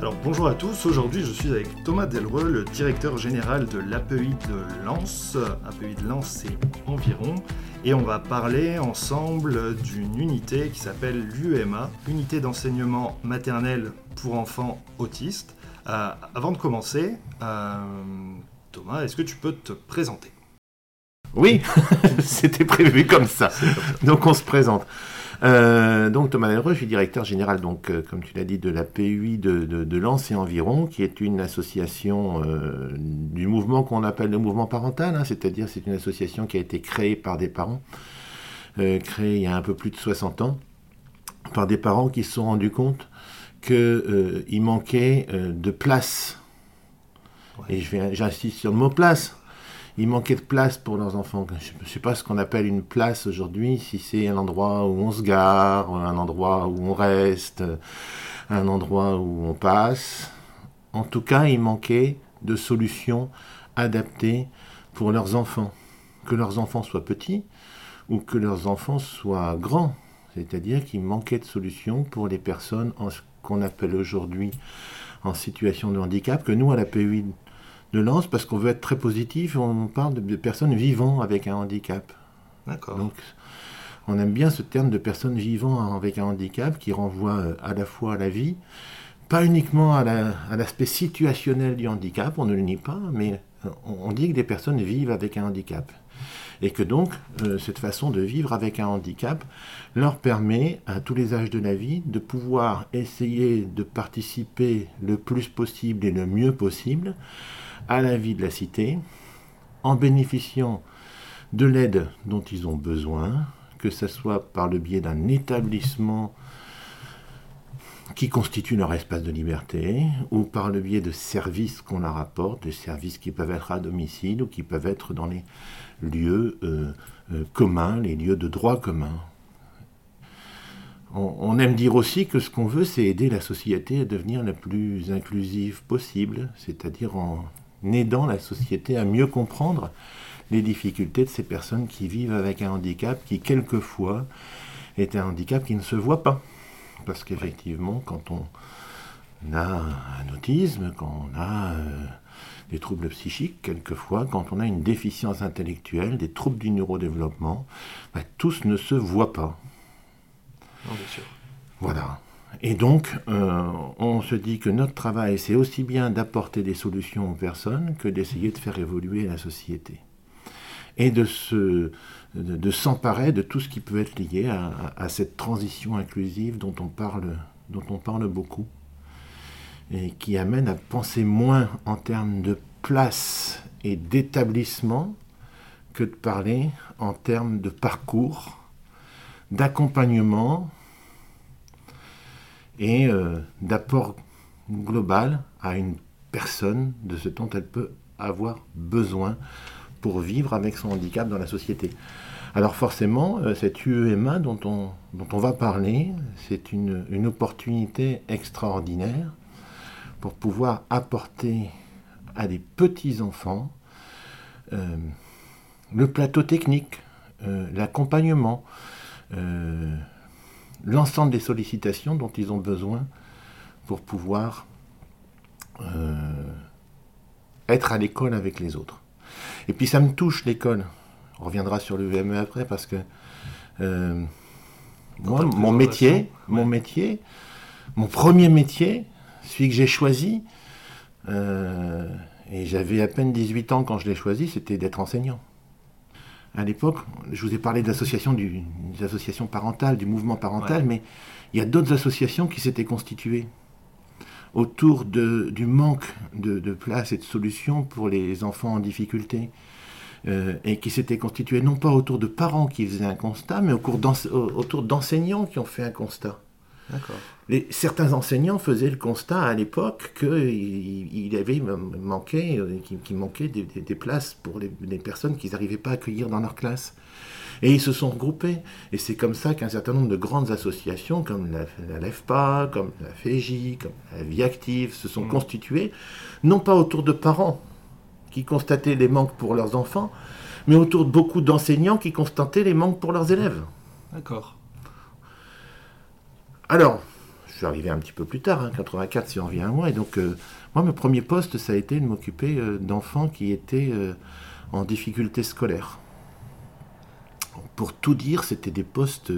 Alors bonjour à tous, aujourd'hui je suis avec Thomas Delreux, le directeur général de l'API de Lens. API de Lens c'est environ, et on va parler ensemble d'une unité qui s'appelle l'UMA, Unité d'enseignement maternel pour enfants autistes. Euh, avant de commencer, euh, Thomas, est-ce que tu peux te présenter? Oui, c'était prévu comme ça. Donc on se présente. Euh, donc Thomas Delreux, je suis directeur général, donc euh, comme tu l'as dit, de la PUI de, de, Lens et environ, qui est une association euh, du mouvement qu'on appelle le mouvement parental, hein, c'est-à-dire c'est une association qui a été créée par des parents, créée il y a un peu plus de 60 ans, par des parents qui se sont rendus compte qu'il manquait de place. Et j'insiste sur le mot place il manquait de place pour leurs enfants. Je ne sais pas ce qu'on appelle une place aujourd'hui, si c'est un endroit où on se gare, un endroit où on reste, un endroit où on passe. En tout cas, il manquait de solutions adaptées pour leurs enfants. Que leurs enfants soient petits ou que leurs enfants soient grands. C'est-à-dire qu'il manquait de solutions pour les personnes en ce qu'on appelle aujourd'hui en situation de handicap, que nous, à la PUI de lance parce qu'on veut être très positif. On parle de, personnes vivant avec un handicap. D'accord. Donc, on aime bien ce terme de personnes vivant avec un handicap qui renvoie euh, à la fois à la vie, pas uniquement à l'aspect situationnel du handicap, on ne le nie pas, mais euh, on, dit que des personnes vivent avec un handicap. Et que donc, euh, cette façon de vivre avec un handicap leur permet, à tous les âges de la vie, de pouvoir essayer de participer le plus possible et le mieux possible à la vie de la cité en bénéficiant de l'aide dont ils ont besoin, que ce soit par le biais d'un établissement qui constitue leur espace de liberté, ou par le biais de services qu'on leur apporte, des services qui peuvent être à domicile ou qui peuvent être dans les lieux euh, euh, communs, les lieux de droit commun. on aime dire aussi que ce qu'on veut, c'est aider la société à devenir la plus inclusive possible, c'est-à-dire en aidant la société à mieux comprendre les difficultés de ces personnes qui vivent avec un handicap qui, quelquefois, est un handicap qui ne se voit pas. Parce qu'effectivement, quand on a un autisme, quand on a euh, des troubles psychiques, quelquefois, quand on a une déficience intellectuelle, des troubles du neurodéveloppement, bah, tous ne se voient pas. bien sûr. Voilà. Et donc, euh, on se dit que notre travail, c'est aussi bien d'apporter des solutions aux personnes que d'essayer de faire évoluer la société. Et de, de, s'emparer de tout ce qui peut être lié à, à, cette transition inclusive dont on, parle, dont on parle beaucoup. Et qui amène à penser moins en termes de place et d'établissement que de parler en termes de parcours, d'accompagnement et euh, d'apport global à une personne de ce dont elle peut avoir besoin pour vivre avec son handicap dans la société. Alors forcément, euh, cette UEMA dont on, dont on va parler, c'est une, une, opportunité extraordinaire pour pouvoir apporter à des petits-enfants euh, le plateau technique, l'accompagnement, l'ensemble des sollicitations dont ils ont besoin pour pouvoir euh, être à l'école avec les autres. Et puis ça me touche l'école. On reviendra sur le VME après parce que euh, moi, mon métier, mon métier, mon premier métier, celui que j'ai choisi, euh, et j'avais à peine 18 ans quand je l'ai choisi, c'était d'être enseignant à l'époque, je vous ai parlé de l'association des associations parentales, du mouvement parental, mais il y a d'autres associations qui s'étaient constituées autour du manque de, place et de solutions pour les enfants en difficulté. Euh, et qui s'étaient constituées non pas autour de parents qui faisaient un constat, mais autour d'enseignants qui ont fait un constat. Les, certains enseignants faisaient le constat à l'époque qu'il il avait manqué, euh, qu'il manquait des, places pour les, personnes qu'ils n'arrivaient pas à accueillir dans leur classe. Et ils se sont regroupés. Et c'est comme ça qu'un certain nombre de grandes associations, comme la, la LEFPA, comme la FEJ, comme la Vie Active, se sont mmh. constituées, non pas autour de parents qui constataient les manques pour leurs enfants, mais autour de beaucoup d'enseignants qui constataient les manques pour leurs élèves. D'accord. Alors, je suis arrivé un petit peu plus tard, hein, 84 si on revient à moi, et donc euh, moi, mon premier poste, ça a été de m'occuper euh, d'enfants qui étaient euh, en difficulté scolaire. Pour tout dire, c'était des postes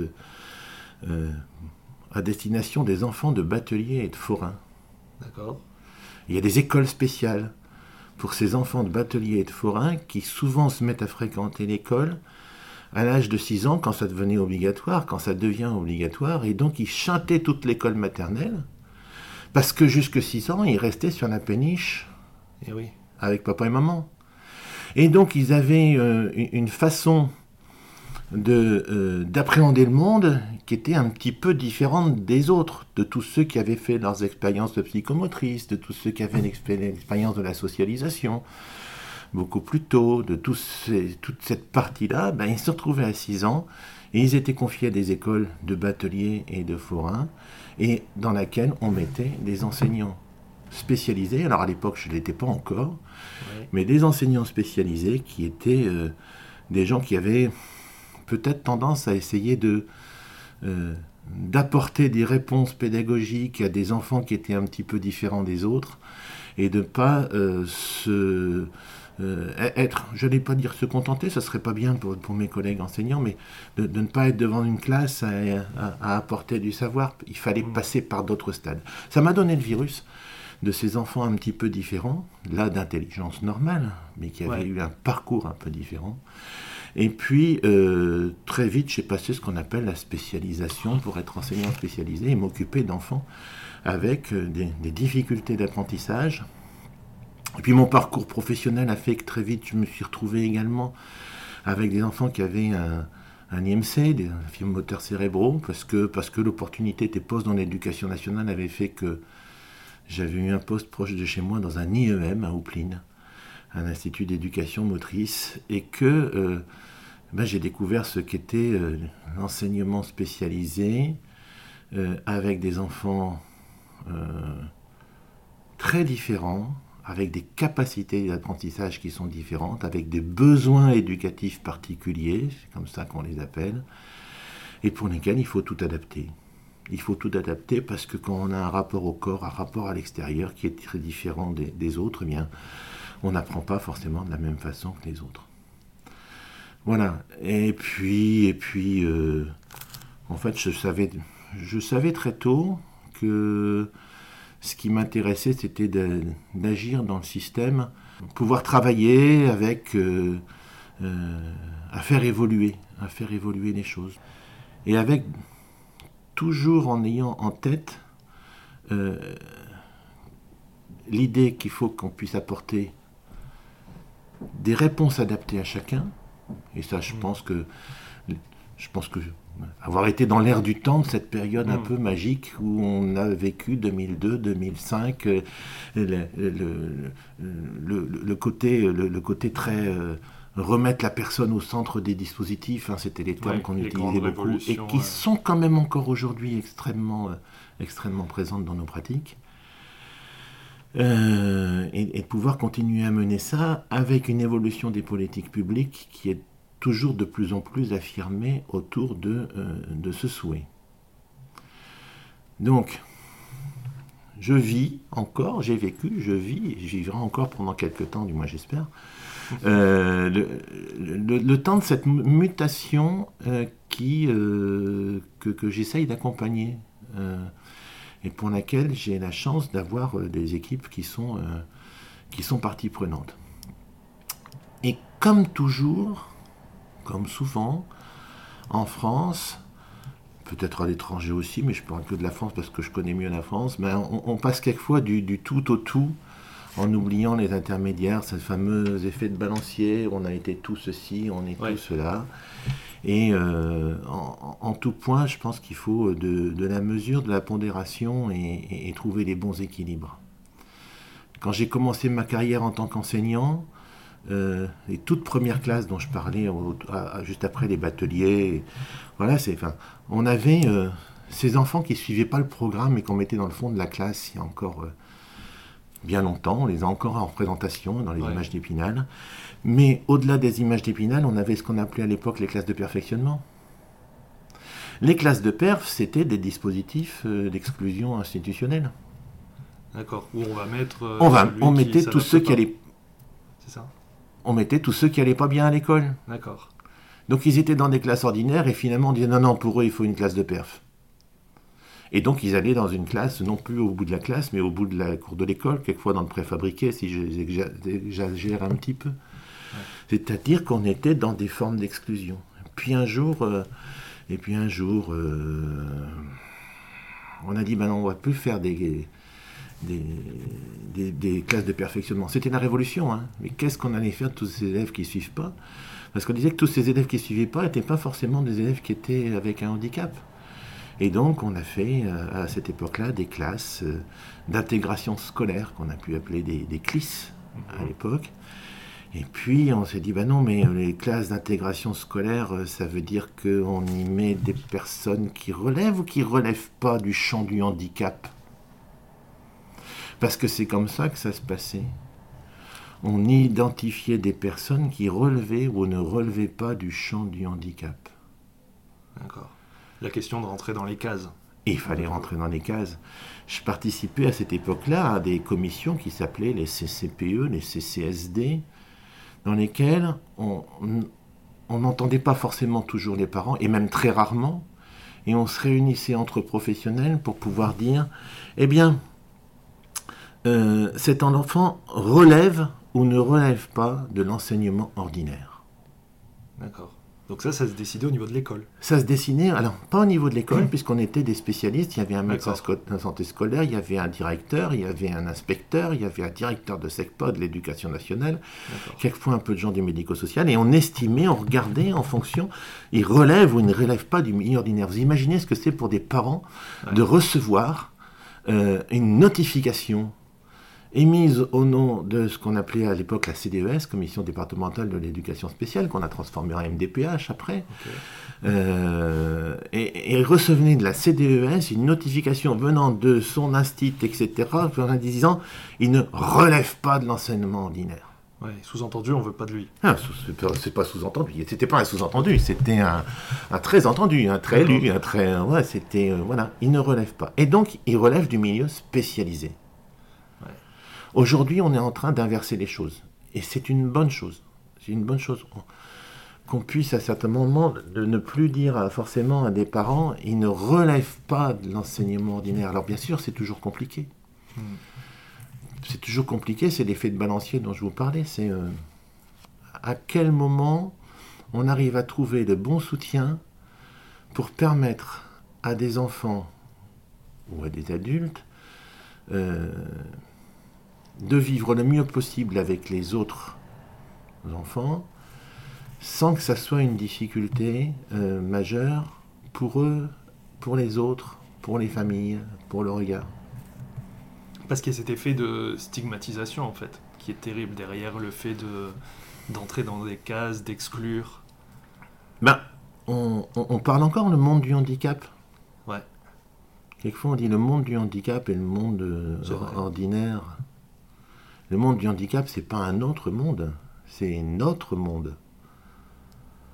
à destination des enfants de bateliers et de forains. D'accord. Il y a des écoles spéciales pour ces enfants de bateliers et de forains qui souvent se mettent à fréquenter l'école à l'âge de 6 ans quand ça devenait obligatoire, quand ça devient obligatoire, et donc ils chantaient toute l'école maternelle, parce que jusque 6 ans, ils restaient sur la péniche et eh oui. avec papa et maman. Et donc ils avaient euh, une façon euh, d'appréhender le monde qui était un petit peu différente des autres, de tous ceux qui avaient fait leurs expériences de psychomotrice, de tous ceux qui avaient l'expérience de la socialisation beaucoup plus tôt, de toute cette partie-là, ben, ils se retrouvaient à 6 ans et ils étaient confiés à des écoles de bateliers et de forains et dans laquelle on mettait des enseignants spécialisés. Alors à l'époque, je ne l'étais pas encore, mais des enseignants spécialisés qui étaient euh, des gens qui avaient peut-être tendance à essayer de euh, d'apporter des réponses pédagogiques à des enfants qui étaient un petit peu différents des autres et de ne pas euh, se être, je n'allais pas dire se contenter, ça serait pas bien pour, pour mes collègues enseignants, mais de, ne pas être devant une classe à, apporter du savoir. Il fallait mmh. passer par d'autres stades. Ça m'a donné le virus de ces enfants un petit peu différents, là d'intelligence normale, mais qui avaient eu un parcours un peu différent. Et puis, euh, très vite, j'ai passé ce qu'on appelle la spécialisation pour être enseignant spécialisé et m'occuper d'enfants avec euh, des, difficultés d'apprentissage. Et puis mon parcours professionnel a fait que très vite, je me suis retrouvé également avec des enfants qui avaient un, IMC, des infirmes moteurs cérébraux, parce que, parce que l'opportunité était poste dans l'éducation nationale avait fait que j'avais eu un poste proche de chez moi dans un IEM à Oupline un institut d'éducation motrice, et que euh, ben, j'ai découvert ce qu'était euh, l'enseignement spécialisé euh, avec des enfants très différents, avec des capacités d'apprentissage qui sont différentes, avec des besoins éducatifs particuliers, c'est comme ça qu'on les appelle, et pour lesquels il faut tout adapter. Il faut tout adapter parce que quand on a un rapport au corps, un rapport à l'extérieur qui est très différent des, autres, eh bien, on n'apprend pas forcément de la même façon que les autres. Voilà. Et puis, et puis, euh, en fait, je savais, je savais très tôt que ce qui m'intéressait, c'était d'agir dans le système, pouvoir travailler avec, euh, euh, à faire évoluer, à faire évoluer les choses, et avec toujours en ayant en tête l'idée qu'il faut qu'on puisse apporter des réponses adaptées à chacun. Et ça, je mm. pense que, je pense que avoir été dans l'air du temps de cette période un mm. peu magique où on a vécu 2002, 2005, euh, le, le, côté, le, côté très euh, remettre la personne au centre des dispositifs, hein, c'était les termes qu'on utilisait beaucoup et qui sont quand même encore aujourd'hui extrêmement, euh, extrêmement présentes dans nos pratiques. Et, de pouvoir continuer à mener ça avec une évolution des politiques publiques qui est toujours de plus en plus affirmée autour de, euh, de ce souhait. Donc, je vis encore, j'ai vécu, je vis, et je vivrai encore pendant quelques temps, du moins j'espère, euh, le, temps de cette mutation qui, que, que j'essaye d'accompagner et pour laquelle j'ai la chance d'avoir euh, des équipes qui sont, euh, qui sont partie prenante. Et comme toujours, comme souvent, en France, peut-être à l'étranger aussi, mais je parle que de la France parce que je connais mieux la France, mais on, passe quelquefois du, tout au tout en oubliant les intermédiaires, ce fameux effet de balancier, on a été tout ceci, on est tout cela. Et euh, en, tout point, je pense qu'il faut de, la mesure, de la pondération et, trouver les bons équilibres. Quand j'ai commencé ma carrière en tant qu'enseignant, euh, les toutes premières classes dont je parlais juste après les bateliers, voilà, c'est, enfin, on avait euh, ces enfants qui ne suivaient pas le programme et qu'on mettait dans le fond de la classe il y a encore bien longtemps. On les a encore en représentation dans les images d'Épinal. Mais au-delà des images d'Épinal, on avait ce qu'on appelait à l'époque les classes de perfectionnement. Les classes de perf, c'était des dispositifs euh, d'exclusion institutionnelle. D'accord. Où on va mettre. Euh, on, va, on mettait tous ceux qui allaient. C'est ça? On mettait tous ceux qui allaient pas bien à l'école. D'accord. Donc ils étaient dans des classes ordinaires et finalement on disait non, non, pour eux il faut une classe de perf. Et donc ils allaient dans une classe, non plus au bout de la classe, mais au bout de la cour de l'école, quelquefois dans le préfabriqué, si j'exagère un petit peu. C'est-à-dire qu'on était dans des formes d'exclusion. Puis un jour, euh, et puis un jour, euh, on a dit, ben on ne va plus faire des, des, classes de perfectionnement. C'était la révolution, hein. mais qu'est-ce qu'on allait faire de tous ces élèves qui ne suivent pas? Parce qu'on disait que tous ces élèves qui ne suivaient pas n'étaient pas forcément des élèves qui étaient avec un handicap. Et donc, on a fait euh, à cette époque-là des classes euh, d'intégration scolaire qu'on a pu appeler des, des CLIS à mhm. l'époque. Et puis, on s'est dit, ben non, mais euh, les classes d'intégration scolaire, ça veut dire qu'on y met des personnes qui relèvent ou qui relèvent pas du champ du handicap? Parce que c'est comme ça que ça se passait. On identifiait des personnes qui relevaient ou ne relevaient pas du champ du handicap. D'accord la question de rentrer dans les cases. il fallait rentrer dans les cases. Je participais à cette époque-là à des commissions qui s'appelaient les CCPE, les CCSD, dans lesquelles on n'entendait pas forcément toujours les parents, et même très rarement, et on se réunissait entre professionnels pour pouvoir dire, eh bien, euh, cet enfant relève ou ne relève pas de l'enseignement ordinaire. D'accord. Donc ça, ça se décidait au niveau de l'école Ça se dessinait, alors pas au niveau de l'école, puisqu'on était des spécialistes, il y avait un médecin de santé scolaire, il y avait un directeur, il y avait un inspecteur, il y avait un directeur de SECPA, de l'éducation nationale, quelquefois un peu de gens du médico-social, et on estimait, on regardait en fonction, il relève ou il ne relève pas du milieu ordinaire. Vous imaginez ce que c'est pour des parents de recevoir euh, une notification émise au nom de ce qu'on appelait à l'époque la CDES, Commission départementale de l'éducation spéciale, qu'on a transformé en MDPH après, euh, et, recevait de la CDES une notification venant de son institut, etc., en disant il ne relève pas de l'enseignement ordinaire. Ouais, sous-entendu, on veut pas de lui. Ah, c'est pas sous-entendu. C'était pas un sous-entendu, c'était un, très entendu, un très lu, un très. Ouais, c'était. Euh, voilà, il ne relève pas. Et donc, il relève du milieu spécialisé. Aujourd'hui, on est en train d'inverser les choses. Et c'est une bonne chose. C'est une bonne chose qu'on puisse à certains moments de ne plus dire forcément à des parents, ils ne relèvent pas de l'enseignement ordinaire. Alors bien sûr, c'est toujours compliqué. Hmm. C'est toujours compliqué, c'est l'effet de balancier dont je vous parlais. C'est euh, à quel moment on arrive à trouver le bon soutien pour permettre à des enfants ou à des adultes euh, de vivre le mieux possible avec les autres enfants sans que ça soit une difficulté euh, majeure pour eux, pour les autres, pour les familles, pour le regard. Parce qu'il y a cet effet de stigmatisation en fait, qui est terrible derrière le fait de d'entrer dans des cases, d'exclure. Ben, on, on, parle encore le monde du handicap. Ouais. Quelquefois on dit le monde du handicap et le monde euh, ordinaire. Le monde du handicap, c'est pas un autre monde, c'est notre monde.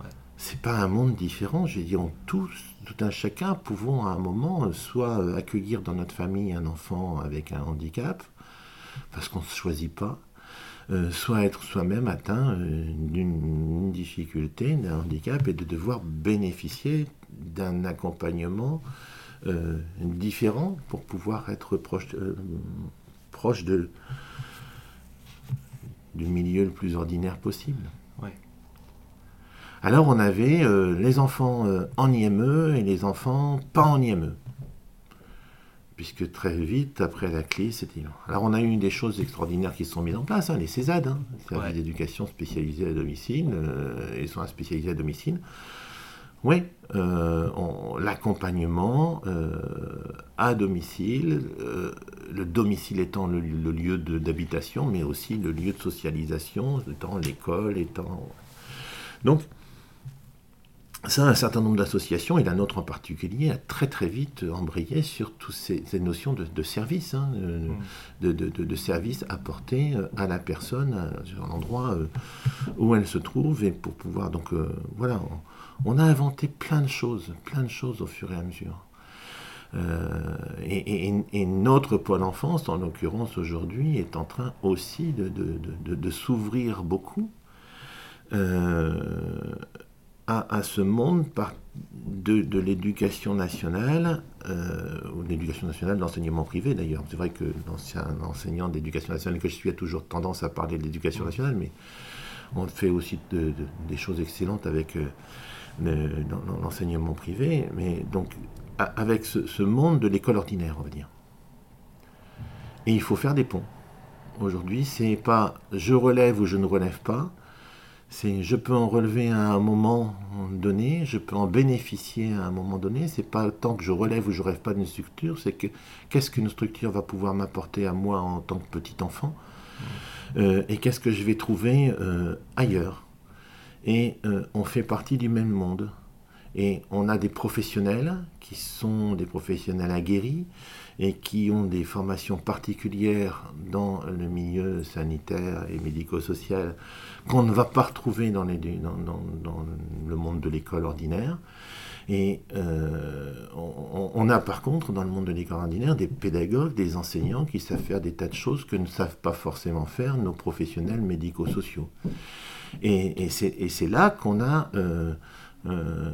Ouais. C'est pas un monde différent. Je dis, on tous, tout un chacun, pouvons à un moment euh, soit euh, accueillir dans notre famille un enfant avec un handicap, parce qu'on ne se choisit pas, euh, soit être soi-même atteint d'une difficulté, d'un handicap, et de devoir bénéficier d'un accompagnement différent pour pouvoir être proche, proche de, du milieu le plus ordinaire possible. Alors on avait euh, les enfants euh, en IME et les enfants pas en IME. puisque très vite, après la clé, c'était Alors on a eu des choses extraordinaires qui se sont mises en place, hein, les CESAD, hein, services d'éducation spécialisés à domicile, euh, et soins spécialisés à domicile. Oui, euh, l'accompagnement euh, à domicile, le domicile étant le, le lieu d'habitation, mais aussi le lieu de socialisation, étant l'école, étant... Donc, ça, un certain nombre d'associations, et la nôtre en particulier, a très très vite embrayé sur toutes ces, notions de, service, hein, de, de, service apporté euh, à la personne, euh, sur l'endroit euh, où elle se trouve, et pour pouvoir. Donc voilà, on, a inventé plein de choses, plein de choses au fur et à mesure. et, notre pôle enfance, en l'occurrence aujourd'hui, est en train aussi de, s'ouvrir beaucoup à, ce monde de, l'éducation nationale, euh, ou l'éducation nationale, de l'enseignement privé d'ailleurs. C'est vrai que l'ancien enseignant d'éducation nationale que je suis a toujours tendance à parler de l'éducation nationale, mais on fait aussi des choses excellentes avec euh, l'enseignement privé, mais donc avec ce, ce monde de l'école ordinaire, on va dire. Et il faut faire des ponts. Aujourd'hui, c'est pas je relève ou je ne relève pas, c'est je peux en relever à un moment donné, je peux en bénéficier à un moment donné. C'est pas tant que je relève ou je rêve pas d'une structure, c'est que qu'est-ce qu'une structure va pouvoir m'apporter à moi en tant que petit enfant? Euh, et qu'est-ce que je vais trouver euh, ailleurs? Et euh, on fait partie du même monde. Et on a des professionnels qui sont des professionnels aguerris et qui ont des formations particulières dans le milieu sanitaire et médico-social qu'on ne va pas retrouver dans, le monde de l'école ordinaire. Et euh, on, a par contre dans le monde de l'école ordinaire des pédagogues, des enseignants qui savent faire des tas de choses que ne savent pas forcément faire nos professionnels médico-sociaux. Et, et c'est là qu'on a... Euh, euh,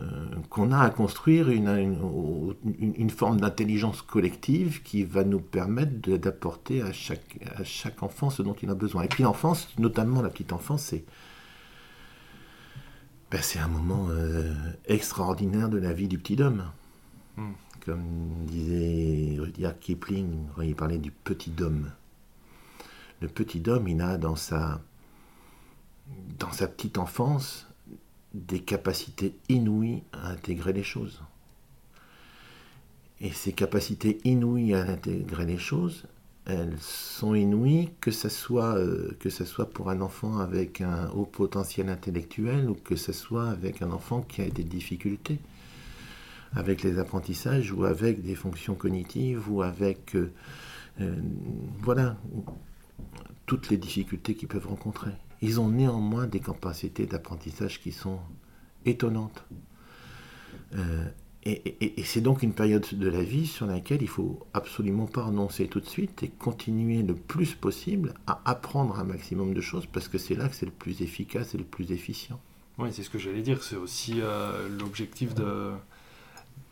qu'on a à construire une, une, forme d'intelligence collective qui va nous permettre d'apporter à chaque, à chaque enfant ce dont il a besoin. Et puis l'enfance, notamment la petite enfance, c'est ben, un moment euh, extraordinaire de la vie du petit homme. Hmm. Comme disait Rudyard Kipling quand il parlait du petit homme. Le petit homme, il a dans sa, dans sa petite enfance des capacités inouïes à intégrer les choses. Et ces capacités inouïes à intégrer les choses, elles sont inouïes que ce soit, euh, soit pour un enfant avec un haut potentiel intellectuel ou que ce soit avec un enfant qui a des difficultés avec les apprentissages ou avec des fonctions cognitives ou avec euh, euh, voilà toutes les difficultés qu'ils peuvent rencontrer ils ont néanmoins des capacités d'apprentissage qui sont étonnantes. Euh, et, c'est donc une période de la vie sur laquelle il faut absolument pas renoncer tout de suite et continuer le plus possible à apprendre un maximum de choses parce que c'est là que c'est le plus efficace et le plus efficient. Oui, c'est ce que j'allais dire. C'est aussi euh, l'objectif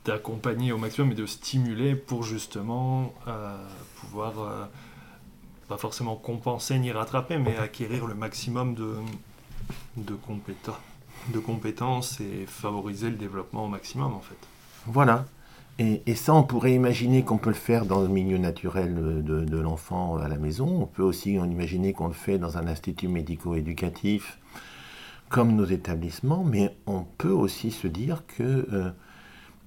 d'accompagner au maximum et de stimuler pour justement euh, pouvoir forcément compenser ni rattraper, mais acquérir le maximum de, de, compétences, et favoriser le développement au maximum en fait. Voilà. Et, ça, on pourrait imaginer qu'on peut le faire dans le milieu naturel de, de l'enfant à la maison. On peut aussi en imaginer qu'on le fait dans un institut médico-éducatif comme nos établissements, mais on peut aussi se dire que euh,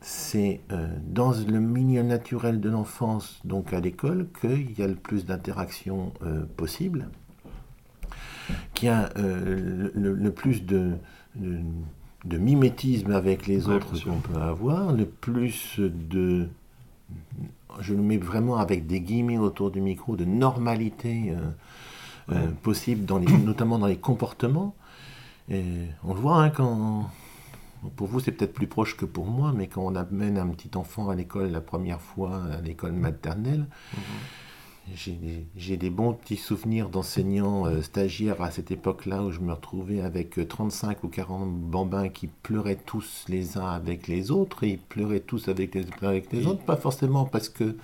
c'est euh, dans le milieu naturel de l'enfance, donc à l'école, qu'il y a le plus d'interactions euh, possibles, qu'il y a euh, le, plus de, de, mimétisme avec les autres qu'on peut avoir, le plus de, je le mets vraiment avec des guillemets autour du micro, de normalité possible, dans les, notamment dans les comportements. Et on le voit hein, quand pour vous, c'est peut-être plus proche que pour moi, mais quand on amène un petit enfant à l'école la première fois, à l'école maternelle, mhm. j'ai des bons petits souvenirs d'enseignants euh, stagiaires à cette époque-là où je me retrouvais avec 35 euh, ou 40 bambins qui pleuraient tous les uns avec les autres, et ils pleuraient tous avec les, avec les autres, pas forcément parce que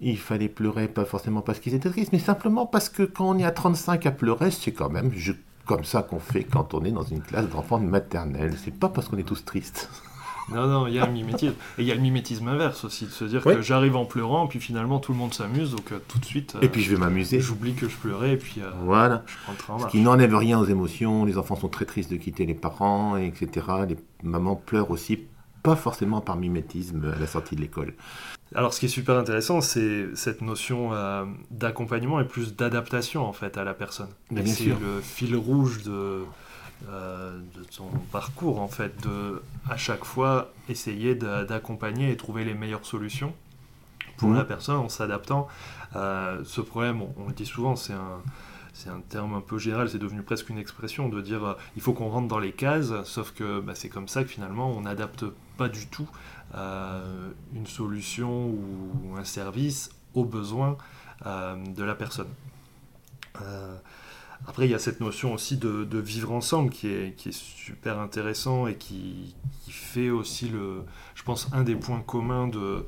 il fallait pleurer, pas forcément parce qu'ils étaient tristes, mais simplement parce que quand on est à 35 à pleurer, c'est quand même, comme ça qu'on fait quand on est dans une classe d'enfants de maternelle. C'est pas parce qu'on est tous tristes. Non, non, il y a un mimétisme. Et il y a le mimétisme inverse aussi, de se dire que j'arrive en pleurant, puis finalement tout le monde s'amuse, donc euh, tout de suite. et puis je vais m'amuser. J'oublie que je pleurais, et puis euh, voilà. je prends le train Ce qui n'enlève rien aux émotions. Les enfants sont très tristes de quitter les parents, etc. Les mamans pleurent aussi, pas forcément par mimétisme à la sortie de l'école. Alors, ce qui est super intéressant, c'est cette notion euh, d'accompagnement et plus d'adaptation en fait à la personne. C'est le fil rouge de, euh, de ton parcours en fait, de à chaque fois essayer d'accompagner et trouver les meilleures solutions pour mhm. la personne en s'adaptant. Euh, ce problème, on, le dit souvent, c'est un c'est un terme un peu général, c'est devenu presque une expression de dire il faut qu'on rentre dans les cases, sauf que bah, c'est comme ça que finalement on n'adapte pas du tout euh, une solution ou un service aux besoins euh, de la personne. Euh, après, il y a cette notion aussi de, vivre ensemble qui est, super intéressant et qui, fait aussi, le, je pense, un des points communs de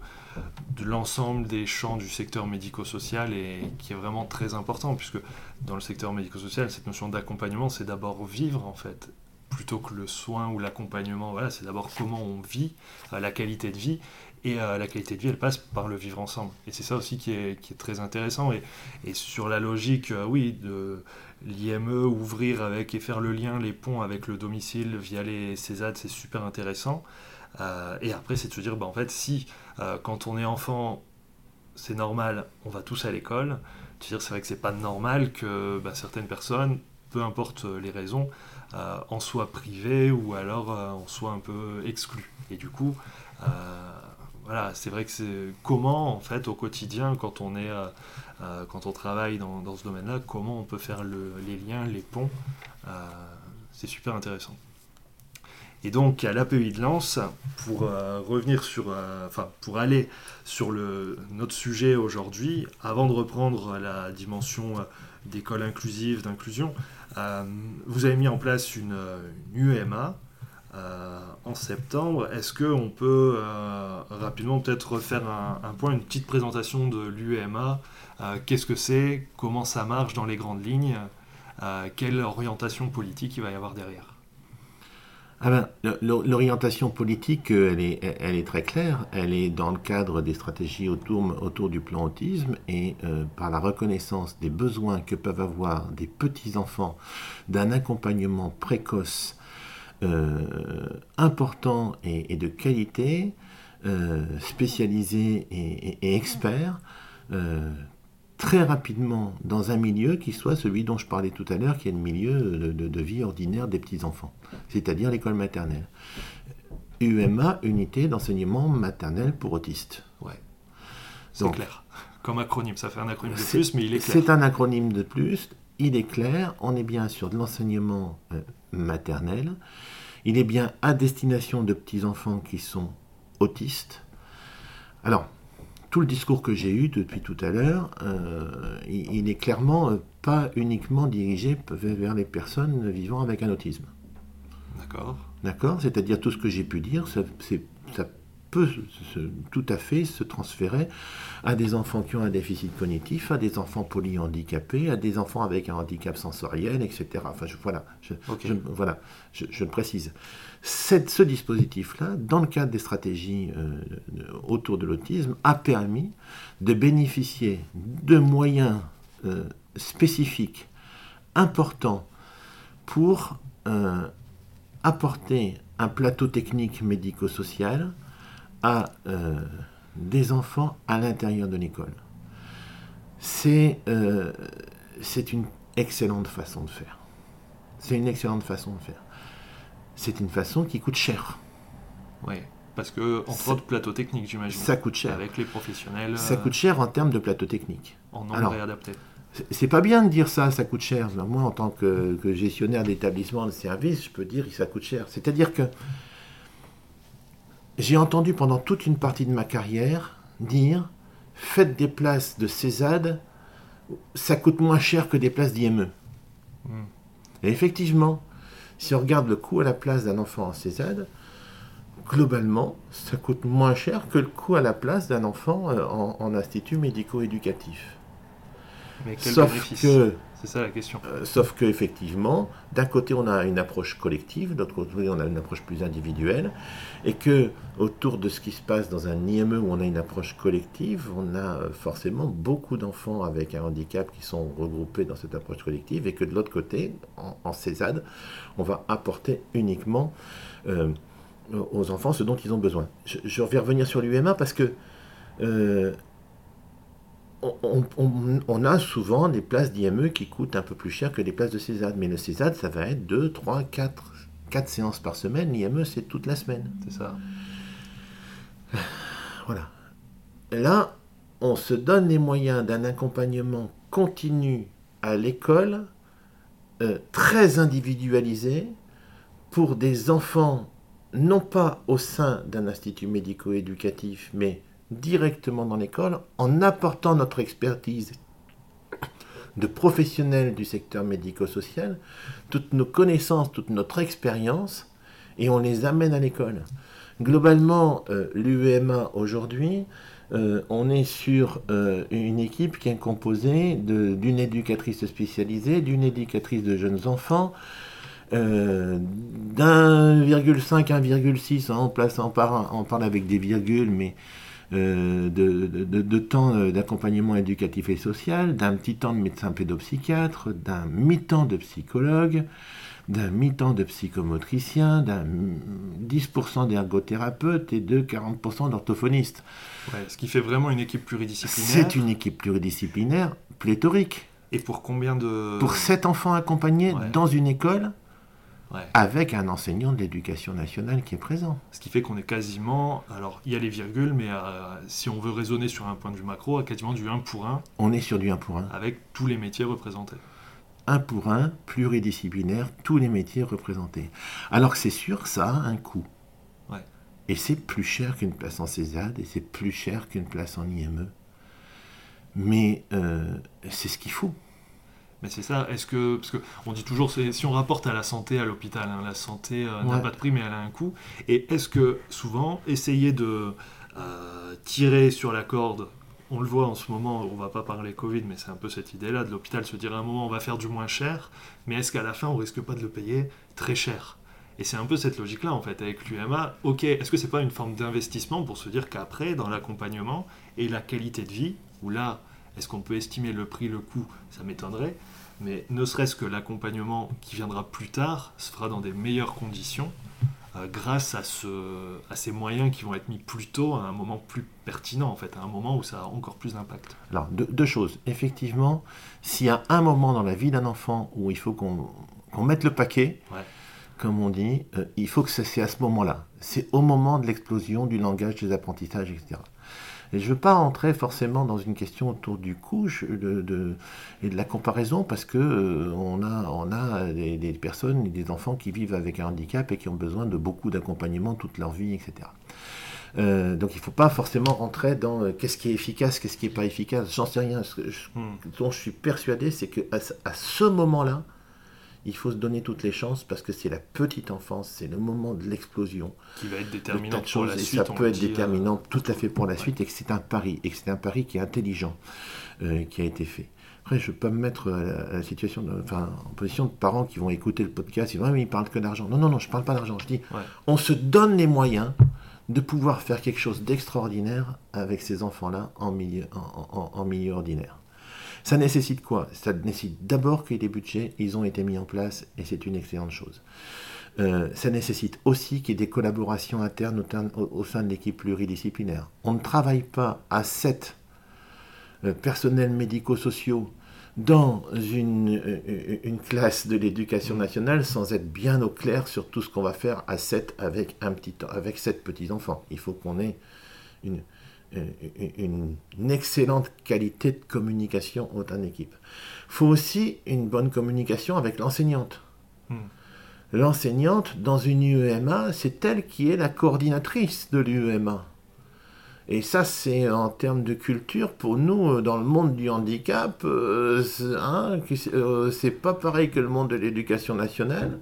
l'ensemble des champs du secteur médico-social et qui est vraiment très important, puisque dans le secteur médico-social, cette notion d'accompagnement, c'est d'abord vivre en fait plutôt que le soin ou l'accompagnement. Voilà, c'est d'abord comment on vit, euh, la qualité de vie. Et euh, la qualité de vie, elle passe par le vivre ensemble. Et c'est ça aussi qui est, très intéressant. Et, sur la logique, euh, oui, de l'IME, ouvrir avec et faire le lien, les ponts avec le domicile via les CESAD, c'est super intéressant. et après, c'est de se dire, bah, en fait, si quand on est enfant, c'est normal, on va tous à l'école, c'est vrai que c'est pas normal que bah, certaines personnes, peu importe les raisons, en soit privé ou alors euh, en soit un peu exclu. Et du coup, euh, voilà, c'est vrai que c'est comment en fait au quotidien quand on est quand on travaille dans, ce domaine-là, comment on peut faire les liens, les ponts, c'est super intéressant. Et donc à l'API de Lens, pour revenir sur, enfin pour aller sur notre sujet aujourd'hui, avant de reprendre la dimension d'école inclusive, d'inclusion, euh, vous avez mis en place une, UEMA euh, en septembre. Est-ce qu'on peut euh, rapidement peut-être refaire un, point, une petite présentation de l'UEMA Qu'est-ce que c'est Comment ça marche dans les grandes lignes Quelle orientation politique il va y avoir derrière? Ah ben, L'orientation politique, euh, elle est, elle est, très claire. Elle est dans le cadre des stratégies autour, du plan autisme et euh, par la reconnaissance des besoins que peuvent avoir des petits-enfants d'un accompagnement précoce euh, important et, de qualité, spécialisé et, et expert très rapidement dans un milieu qui soit celui dont je parlais tout à l'heure, qui est le milieu de, vie ordinaire des petits-enfants, c'est-à-dire l'école maternelle. UMA, unité d'enseignement maternel pour autistes. Ouais. C'est clair. Comme acronyme, ça fait un acronyme de plus, mais il est clair. C'est un acronyme de plus, il est clair, on est bien sur de l'enseignement euh, maternel, il est bien à destination de petits-enfants qui sont autistes. Alors, tout le discours que j'ai eu depuis tout à l'heure, euh, il, n'est clairement euh, pas uniquement dirigé vers les personnes vivant avec un autisme. D'accord. D'accord? C'est-à-dire tout ce que j'ai pu dire, ça, ça peut tout à fait se transférer à des enfants qui ont un déficit cognitif, à des enfants polyhandicapés, à des enfants avec un handicap sensoriel, etc. Enfin, je, voilà, je, voilà, je, le précise. Ce dispositif-là, dans le cadre des stratégies euh, autour de l'autisme, a permis de bénéficier de moyens euh, spécifiques, importants, pour euh, apporter un plateau technique médico-social à des enfants à l'intérieur de l'école. C'est une excellente façon de faire. C'est une excellente façon de faire. C'est une façon qui coûte cher. Oui, parce que, entre autres, plateau technique, j'imagine. Ça coûte cher. Avec les professionnels. Ça coûte cher en termes de plateau technique. En nombre réadapté. C'est pas bien de dire ça, ça coûte cher. Moi, en tant que, que gestionnaire d'établissement de service, je peux dire que ça coûte cher. C'est-à-dire que j'ai entendu pendant toute une partie de ma carrière dire faites des places de Césade, ça coûte moins cher que des places d'IME. Hmm. Et effectivement, si on regarde le coût à la place d'un enfant en Césade, globalement, ça coûte moins cher que le coût à la place d'un enfant euh, en, institut médico-éducatif. Mais quel Sauf bénéfice que C'est ça la question. Euh, sauf que effectivement, d'un côté on a une approche collective, d'autre côté on a une approche plus individuelle, et que autour de ce qui se passe dans un IME où on a une approche collective, on a euh, forcément beaucoup d'enfants avec un handicap qui sont regroupés dans cette approche collective, et que de l'autre côté, en, en CESAD, on va apporter uniquement euh, aux enfants ce dont ils ont besoin. Je, je vais revenir sur l'UMA parce que on, on- on a souvent des places d'IME qui coûtent un peu plus cher que les places de CESAD. Mais le CESAD, ça va être 2, 3, 4, 4 séances par semaine. L'IME, c'est toute la semaine. C'est ça. Voilà. Là, on se donne les moyens d'un accompagnement continu à l'école, euh, très individualisé, pour des enfants, non pas au sein d'un institut médico-éducatif, mais directement dans l'école, en apportant notre expertise de professionnels du secteur médico-social, toutes nos connaissances, toute notre expérience, et on les amène à l'école. Globalement, euh, l'UEMA aujourd'hui, euh, on est sur euh, une équipe qui est composée d'une éducatrice spécialisée, d'une éducatrice de jeunes enfants, euh, d'1,5, 1,6, hein, on, place, on, parle, on parle avec des virgules, mais de, de- de- temps euh, d'accompagnement éducatif et social, d'un petit temps de médecin pédopsychiatre, d'un mi-temps de psychologue, d'un mi-temps de psychomotricien, d'un 10% d'ergothérapeute et de 40% d'orthophoniste. Ouais, ce qui fait vraiment une équipe pluridisciplinaire. C'est une équipe pluridisciplinaire pléthorique. Et pour combien de. Pour sept enfants accompagnés Ouais. dans une école Ouais. avec un enseignant de l'éducation nationale qui est présent. Ce qui fait qu'on est quasiment. Alors, il y a les virgules, mais euh, si on veut raisonner sur un point de vue macro, à quasiment du 1 pour 1 On est sur du 1 pour 1. avec tous les métiers représentés. 1 pour 1, pluridisciplinaire, tous les métiers représentés. Alors que c'est sûr, ça a un coût. Ouais. Et c'est plus cher qu'une place en CESAD et c'est plus cher qu'une place en IME. Mais euh, c'est ce qu'il faut. Mais c'est ça, est-ce que. Parce qu'on dit toujours, si on rapporte à la santé à l'hôpital, hein, la santé euh, n'a Ouais. pas de prix, mais elle a un coût. Et est-ce que souvent, essayer de euh, tirer sur la corde, on le voit en ce moment, on va pas parler Covid, mais c'est un peu cette idée-là de l'hôpital, se dire à un moment on va faire du moins cher, mais est-ce qu'à la fin on risque pas de le payer très cher? Et c'est un peu cette logique-là, en fait, avec l'UMA. Ok, est-ce que c'est pas une forme d'investissement pour se dire qu'après, dans l'accompagnement et la qualité de vie, où là, est-ce qu'on peut estimer le prix, le coût? Ça m'étonnerait. Mais ne serait-ce que l'accompagnement qui viendra plus tard se fera dans des meilleures conditions euh, grâce à, ce, à ces moyens qui vont être mis plus tôt à un moment plus pertinent, en fait, à un moment où ça a encore plus d'impact. Alors, deux, deux choses. Effectivement, s'il y a un moment dans la vie d'un enfant où il faut qu'on mette le paquet, Ouais. comme on dit, euh, il faut que c'est à ce moment-là. C'est au moment de l'explosion du langage, des apprentissages, etc. Et je ne veux pas entrer forcément dans une question autour du coût de, de- et de la comparaison, parce que euh, on a, on a des, des personnes, des enfants qui vivent avec un handicap et qui ont besoin de beaucoup d'accompagnement toute leur vie, etc. Euh, donc il ne faut pas forcément rentrer dans euh, qu'est-ce qui est efficace, qu'est-ce qui n'est pas efficace. J'en sais rien. Ce je- Hmm. dont je suis persuadé, c'est qu'à à ce moment-là, il faut se donner toutes les chances parce que c'est la petite enfance, c'est le moment de l'explosion. Qui va être déterminant pour choses, la et suite. ça on peut être dit, euh, déterminant tout à fait pour la ouais. suite et que c'est un pari et que c'est un pari qui est intelligent euh, qui a été fait. Après, je ne veux pas me mettre à la, à la situation, de- enfin, en position de parents qui vont écouter le podcast, ils vont, ah, mais ils parlent que d'argent. Non, non, non, je ne parle pas d'argent. Je dis, Ouais. on se donne les moyens de pouvoir faire quelque chose d'extraordinaire avec ces enfants-là en milieu, en, en- en milieu ordinaire. Ça nécessite quoi? Ça nécessite d'abord que les budgets, ils ont été mis en place et c'est une excellente chose. Euh, ça nécessite aussi qu'il y ait des collaborations internes au, sein de l'équipe pluridisciplinaire. On ne travaille pas à sept euh, personnels médico-sociaux dans une, euh, une classe de l'éducation nationale sans être bien au clair sur tout ce qu'on va faire à sept avec, sept petits-enfants. Il faut qu'on ait une, une, une excellente qualité de communication au sein d'équipe. Il faut aussi une bonne communication avec l'enseignante. Hmm. L'enseignante, dans une UEMA, c'est elle qui est la coordinatrice de l'UEMA. Et ça, c'est en termes de culture, pour nous, euh, dans le monde du handicap, euh, c'est hein, euh, c'est pas pareil que le monde de l'éducation nationale.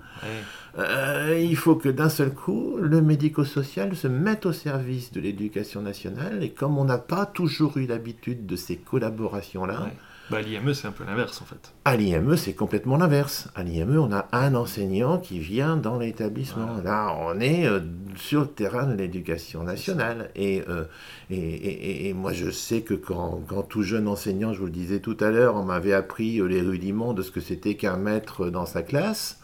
Euh, il faut que d'un seul coup, le médico-social se mette au service de l'éducation nationale. Et comme on n'a pas toujours eu l'habitude de ces collaborations-là, Ouais. Bah, l'IME, c'est un peu l'inverse en fait. À l'IME, c'est complètement l'inverse. À l'IME, on a un enseignant qui vient dans l'établissement. Là, on est euh, sur le terrain de l'éducation nationale. Et, euh, et, et, et, moi, je sais que quand, quand, tout jeune enseignant, je vous le disais tout à l'heure, on m'avait appris les rudiments de ce que c'était qu'un maître dans sa classe.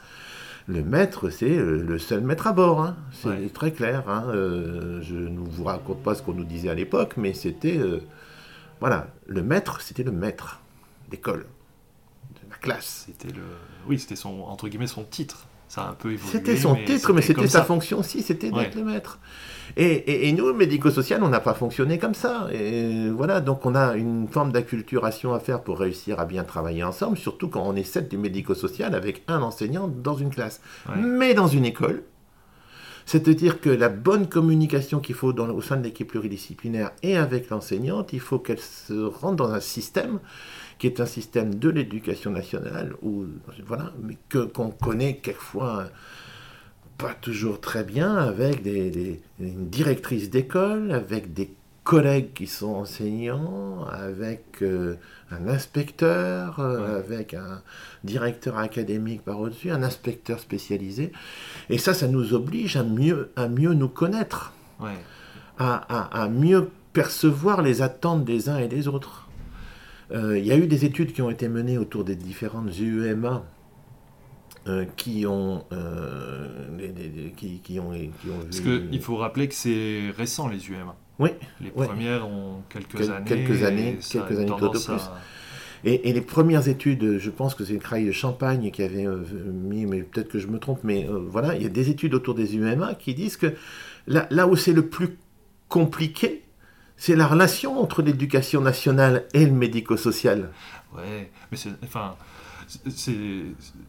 Le maître, c'est le seul maître à bord. Hein. C'est ouais. très clair. Hein. Euh, je ne vous raconte pas ce qu'on nous disait à l'époque, mais c'était... Euh, voilà, le maître, c'était le maître d'école, de la classe. C'était le, oui, c'était son entre guillemets son titre. Ça a un peu évolué. C'était son titre, mais c'était sa fonction aussi, c'était d'être ouais. le maître. Et, et, et nous, médico-social, on n'a pas fonctionné comme ça. Et voilà, donc on a une forme d'acculturation à faire pour réussir à bien travailler ensemble, surtout quand on est sept du médico-social avec un enseignant dans une classe. Ouais. Mais dans une école, c'est-à-dire que la bonne communication qu'il faut dans, au sein de l'équipe pluridisciplinaire et avec l'enseignante, il faut qu'elle se rentre dans un système qui est un système de l'éducation nationale, où, voilà, mais que, qu'on connaît quelquefois pas toujours très bien, avec des, des, une directrice d'école, avec des collègues qui sont enseignants, avec euh, un inspecteur, euh, ouais. avec un directeur académique par au-dessus, un inspecteur spécialisé. Et ça, ça nous oblige à mieux, à mieux nous connaître, ouais. à, à, à mieux percevoir les attentes des uns et des autres. Euh, il y a eu des études qui ont été menées autour des différentes UEMA euh, qui, ont, euh, qui, qui, ont, qui ont Parce qu'il faut rappeler que c'est récent les UEMA. Oui. Les oui. premières ont quelques Quel, années. Quelques années, quelques années tout de plus. À... Et, et, les premières études, je pense que c'est le CRAI de Champagne qui avait euh, mis, mais peut-être que je me trompe, mais euh, voilà, il y a des études autour des UMA qui disent que là, là où c'est le plus compliqué, c'est la relation entre l'éducation nationale et le médico-social. Ouais, mais c'est, enfin,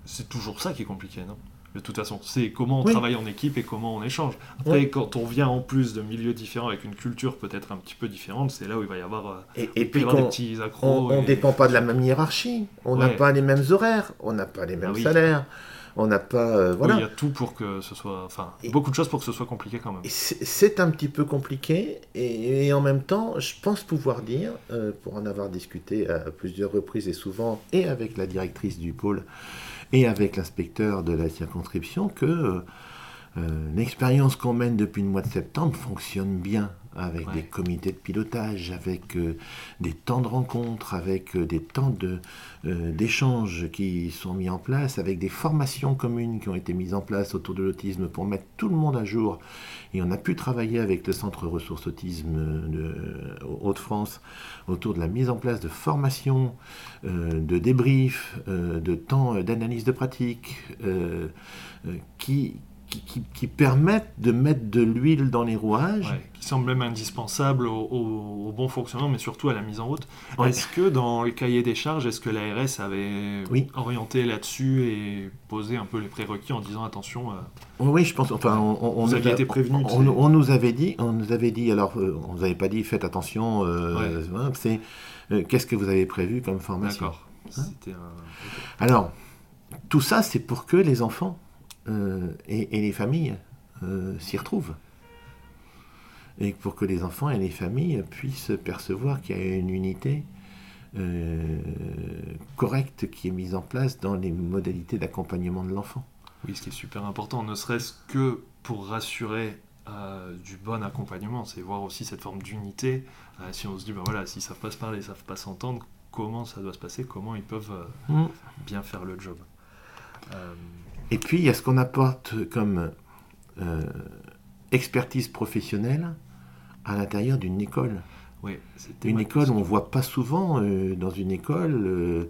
c'est toujours ça qui est compliqué, non? De toute façon, c'est comment on oui. travaille en équipe et comment on échange. Après, oui. quand on vient en plus de milieux différents avec une culture peut-être un petit peu différente, c'est là où il va y avoir, euh, et, et puis des petits accros. On ne et... dépend pas de la même hiérarchie, on n'a ouais. pas les mêmes horaires, on n'a pas les mêmes ah oui. salaires on n'a pas euh, voilà. Oui, il y a tout pour que ce soit, enfin, et beaucoup de choses pour que ce soit compliqué quand même. C'est un petit peu compliqué et, et, en même temps, je pense pouvoir dire, euh, pour en avoir discuté à plusieurs reprises et souvent, et avec la directrice du pôle et avec l'inspecteur de la circonscription, que euh, l'expérience qu'on mène depuis le mois de septembre fonctionne bien avec ouais. des comités de pilotage, avec euh, des temps de rencontre, avec euh, des temps d'échange de, euh, qui sont mis en place, avec des formations communes qui ont été mises en place autour de l'autisme pour mettre tout le monde à jour. Et on a pu travailler avec le Centre Ressources Autisme de Hauts-de-France autour de la mise en place de formations, de débriefs, de temps d'analyse de pratique, qui, qui, permettent de mettre de l'huile dans les rouages. Ouais, qui semblent même indispensables au, au, au, bon fonctionnement, mais surtout à la mise en route. Ouais. Est-ce que dans le cahier des charges, est-ce que l'ARS avait oui. orienté là-dessus et posé un peu les prérequis en disant attention euh, Oui, je pense. Enfin, on, on, vous aviez été prévenu. On, on, nous avait dit, on nous avait dit. Alors, euh, on nous avait pas dit faites attention. Euh, ouais. C'est euh, qu'est-ce que vous avez prévu comme formation D'accord. Hein un... Alors, tout ça, c'est pour que les enfants et, et, les familles euh, s'y retrouvent. Et pour que les enfants et les familles puissent percevoir qu'il y a une unité euh, correcte qui est mise en place dans les modalités d'accompagnement de l'enfant. Oui, ce qui est super important, ne serait-ce que pour rassurer euh, du bon accompagnement, c'est voir aussi cette forme d'unité. Euh, si on se dit, ben voilà, s'ils ne savent pas se parler, ils ne savent pas s'entendre, comment ça doit se passer, comment ils peuvent mmh. bien faire le job. Et puis, il y a ce qu'on apporte comme euh, expertise professionnelle à l'intérieur d'une école. Oui, une école, on ne voit pas souvent euh, dans une école euh,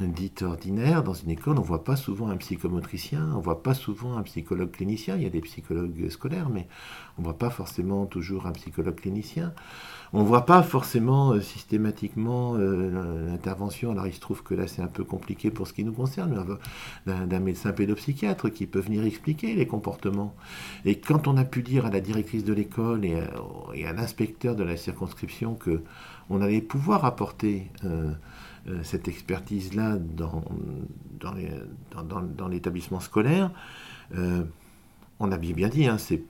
dite ordinaire, dans une école, on ne voit pas souvent un psychomotricien, on ne voit pas souvent un psychologue clinicien. Il y a des psychologues scolaires, mais on ne voit pas forcément toujours un psychologue clinicien on ne voit pas forcément euh, systématiquement euh, l'intervention. Alors il se trouve que là c'est un peu compliqué pour ce qui nous concerne, d'un médecin pédopsychiatre qui peut venir expliquer les comportements. Et quand on a pu dire à la directrice de l'école et, à l'inspecteur de la circonscription que on allait pouvoir apporter euh, euh cette expertise-là dans, l'établissement scolaire, euh, on a bien dit, hein, c'est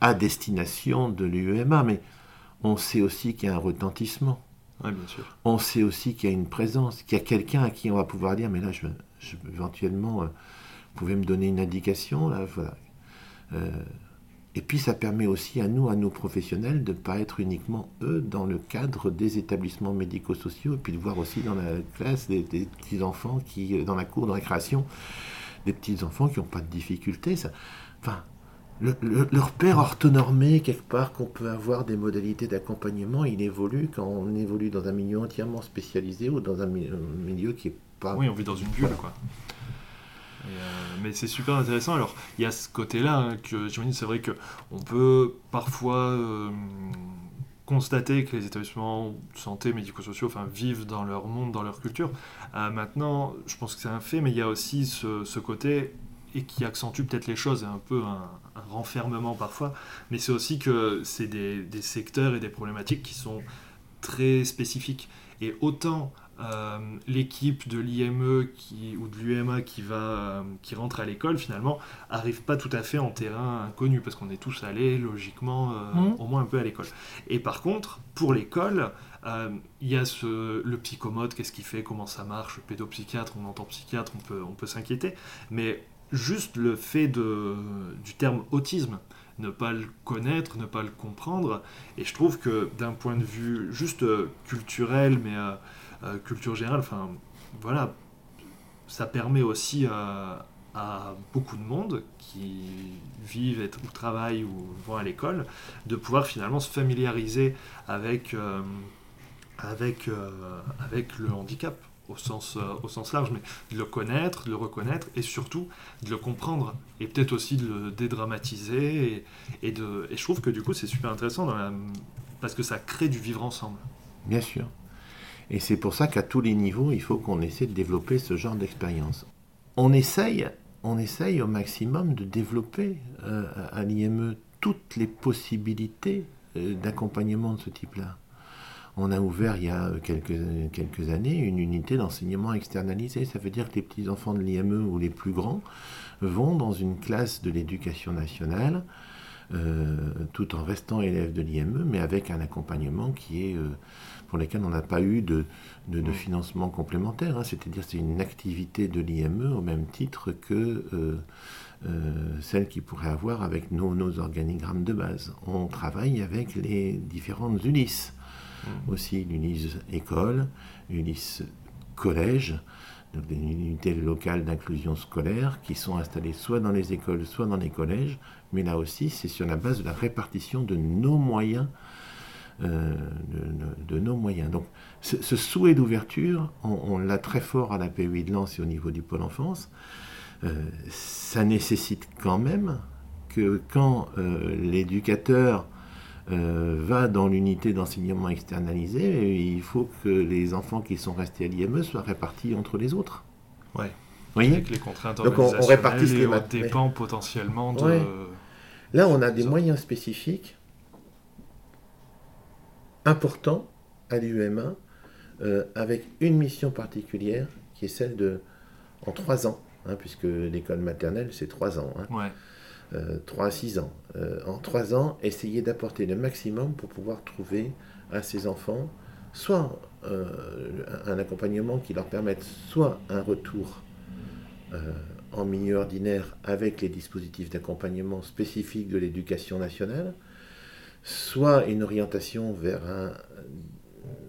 à destination de l'UEMA, mais on sait aussi qu'il y a un retentissement. bien sûr. on sait aussi qu'il y a une présence, qu'il y a quelqu'un à qui on va pouvoir dire, mais là, je, je- éventuellement, euh, vous pouvez me donner une indication, là, voilà. Euh, et puis, ça permet aussi à nous, à nos professionnels, de ne pas être uniquement eux dans le cadre des établissements médico-sociaux, et puis de voir aussi dans la classe des, des petits-enfants qui, euh, dans la cour de récréation, des petits-enfants qui n'ont pas de difficultés. Ça, enfin, le- le- leur père orthonormé, quelque part, qu'on peut avoir des modalités d'accompagnement, il évolue quand on évolue dans un milieu entièrement spécialisé ou dans un un milieu qui est pas. Oui, on vit dans une bulle, quoi. Euh, mais c'est super intéressant. Alors, il y a ce côté-là hein, que j'imagine, c'est vrai que on peut parfois euh, constater que les établissements de santé, médico-sociaux, enfin, vivent dans leur monde, dans leur culture. Euh, maintenant, je pense que c'est un fait, mais il y a aussi ce côté et qui accentue peut-être les choses, et un peu un, un renfermement parfois, mais c'est aussi que c'est des, des secteurs et des problématiques qui sont très spécifiques. Et autant euh, l'équipe de l'IME qui, ou de l'UMA qui, va, euh, qui rentre à l'école, finalement, arrive pas tout à fait en terrain inconnu, parce qu'on est tous allés, logiquement, euh, Mhm. au moins un peu à l'école. Et par contre, pour l'école, il y a ce, le psychomote, qu'est-ce qu'il fait, comment ça marche, le pédopsychiatre, on entend psychiatre, on peut, on peut s'inquiéter, mais juste le fait de, du terme autisme, ne pas le connaître, ne pas le comprendre, et je trouve que d'un point de vue juste euh, culturel, mais euh, euh, culture générale, enfin voilà, ça permet aussi à beaucoup de monde qui vivent ou travaillent ou vont à l'école de pouvoir finalement se familiariser avec, avec, avec le handicap au sens, euh, au sens large, mais de le connaître, de le reconnaître et surtout de le comprendre et peut-être aussi de le dédramatiser et, de, et je trouve que du coup c'est super intéressant parce que ça crée du vivre ensemble. Bien sûr. Et c'est pour ça qu'à tous les niveaux, il faut qu'on essaie de développer ce genre d'expérience. On essaye, on essaye au maximum de développer euh, à l'IME toutes les possibilités euh, d'accompagnement de ce type-là. On a ouvert il y a euh, quelques, quelques années une unité d'enseignement externalisé. Ça veut dire que les petits-enfants de l'IME ou les plus grands vont dans une classe de l'éducation nationale euh, tout en restant élèves de l'IME, mais avec un accompagnement qui est euh, pour lesquels on n'a pas eu de, de, de Mm. financement complémentaire. hein. C'est-à-dire c'est une activité de l'IME au même titre que euh, celle qu'il pourrait avoir avec nos, nos organigrammes de base. On travaille avec les différentes ULIS. Mm. Aussi l'ULIS école, ULIS collège, donc des unités locales d'inclusion scolaire qui sont installées soit dans les écoles, soit dans les collèges, mais là aussi c'est sur la base de la répartition de nos moyens euh, de, nos moyens. Donc ce, souhait d'ouverture, on, l'a très fort à la PUI de Lens et au niveau du pôle enfance. Euh, ça nécessite quand même que quand euh, l'éducateur euh, va dans l'unité d'enseignement externalisé, il faut que les enfants qui sont restés à l'IME soient répartis entre les autres. Ouais. Voyez Avec les contraintes Donc, on- on répartit et qui on va- mais- dépend potentiellement de... Ouais. Là, on a des moyens spécifiques importants à l'UMA euh, avec une mission particulière qui est celle de, en trois ans, hein, puisque l'école maternelle c'est trois ans, hein, Ouais. Euh, trois à six ans. Euh, en trois ans, essayer d'apporter le maximum pour pouvoir trouver à ces enfants soit euh, un accompagnement qui leur permette soit un retour euh, en milieu ordinaire avec les dispositifs d'accompagnement spécifiques de l'éducation nationale, soit une orientation vers un,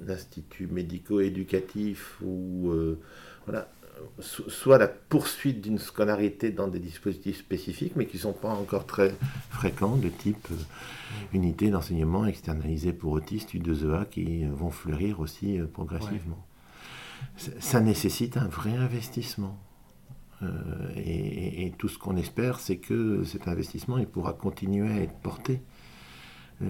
institut médico-éducatif ou voilà, soit la poursuite d'une scolarité dans des dispositifs spécifiques, mais qui ne sont pas encore très fréquents, de type euh, unité d'enseignement externalisée pour autistes, U2EA, qui euh, vont fleurir aussi euh, progressivement. Ça- Ça nécessite un vrai investissement. Euh, et, tout ce qu'on espère, c'est que cet investissement il pourra continuer à être porté. Euh,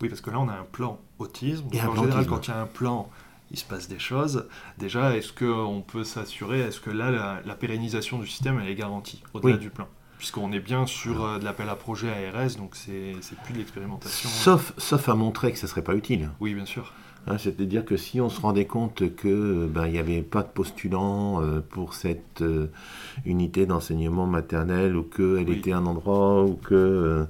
Oui, parce que là, on a un plan autisme. Et en général, quand il y a un plan, il se passe des choses. Déjà, est-ce qu'on peut s'assurer, est-ce que là, la, la pérennisation du système, elle est garantie au-delà Oui. du plan? Puisqu'on est bien sur euh, de l'appel à projet ARS, donc c'est plus de l'expérimentation. sauf, sauf à montrer que ça ne serait pas utile. Oui, bien sûr. Hein, C'est-à-dire que si on se rendait compte que ben, il n'y avait pas de postulants euh, pour cette euh, unité d'enseignement maternel ou qu'elle Oui. était un endroit ou que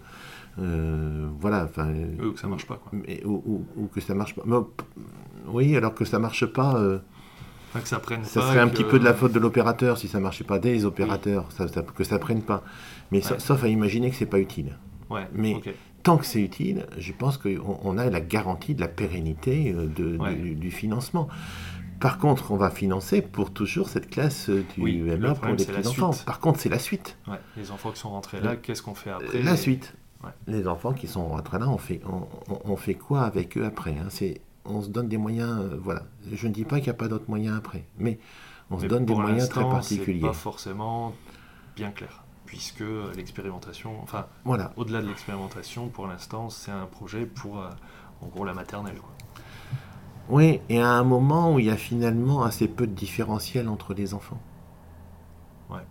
voilà. Enfin, ou que ça marche pas, quoi. ou, que ça marche pas. Oui, alors que ça marche pas. que ça prenne ça serait un petit peu de la faute de l'opérateur si ça marchait pas des opérateurs, que ça prenne pas. Mais sauf à imaginer que c'est pas utile. Ouais, mais tant que c'est utile, je pense qu'on on a la garantie de la pérennité de, du, financement. Par contre, on va financer pour toujours cette classe du oui, pour les petits-enfants. Par contre, c'est la suite. les enfants qui sont rentrés là, qu'est-ce qu'on fait après? La suite. Les enfants qui sont rentrés là, on fait, on, fait quoi avec eux après hein? C'est, On se donne des moyens, euh, voilà. Je ne dis pas qu'il n'y a pas d'autres moyens après, mais on se donne des moyens très particuliers. pas forcément bien clair, puisque l'expérimentation, enfin, voilà. au-delà de l'expérimentation, pour l'instant, c'est un projet pour, euh, en gros, la maternelle. Quoi. Oui, et à un moment où il y a finalement assez peu de différentiel entre les enfants. Ouais.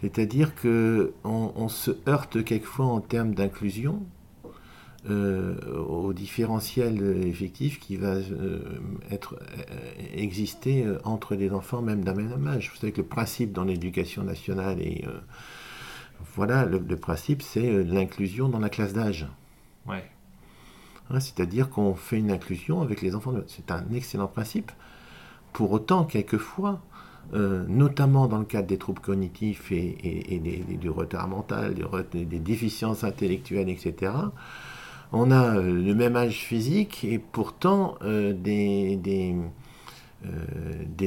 C'est-à-dire que on, se heurte quelquefois en termes d'inclusion euh, au différentiel effectif qui va euh, être euh, exister entre les enfants même d'un même âge. Vous savez que le principe dans l'éducation nationale et voilà, le, le principe c'est l'inclusion dans la classe d'âge. Ouais. Hein, c'est-à-dire qu'on fait une inclusion avec les enfants. C'est un excellent principe. Pour autant, quelquefois, euh, notamment dans le cadre des troubles cognitifs et, du retard mental, des, déficiences intellectuelles, etc., on a euh, le même âge physique et pourtant euh, des, des,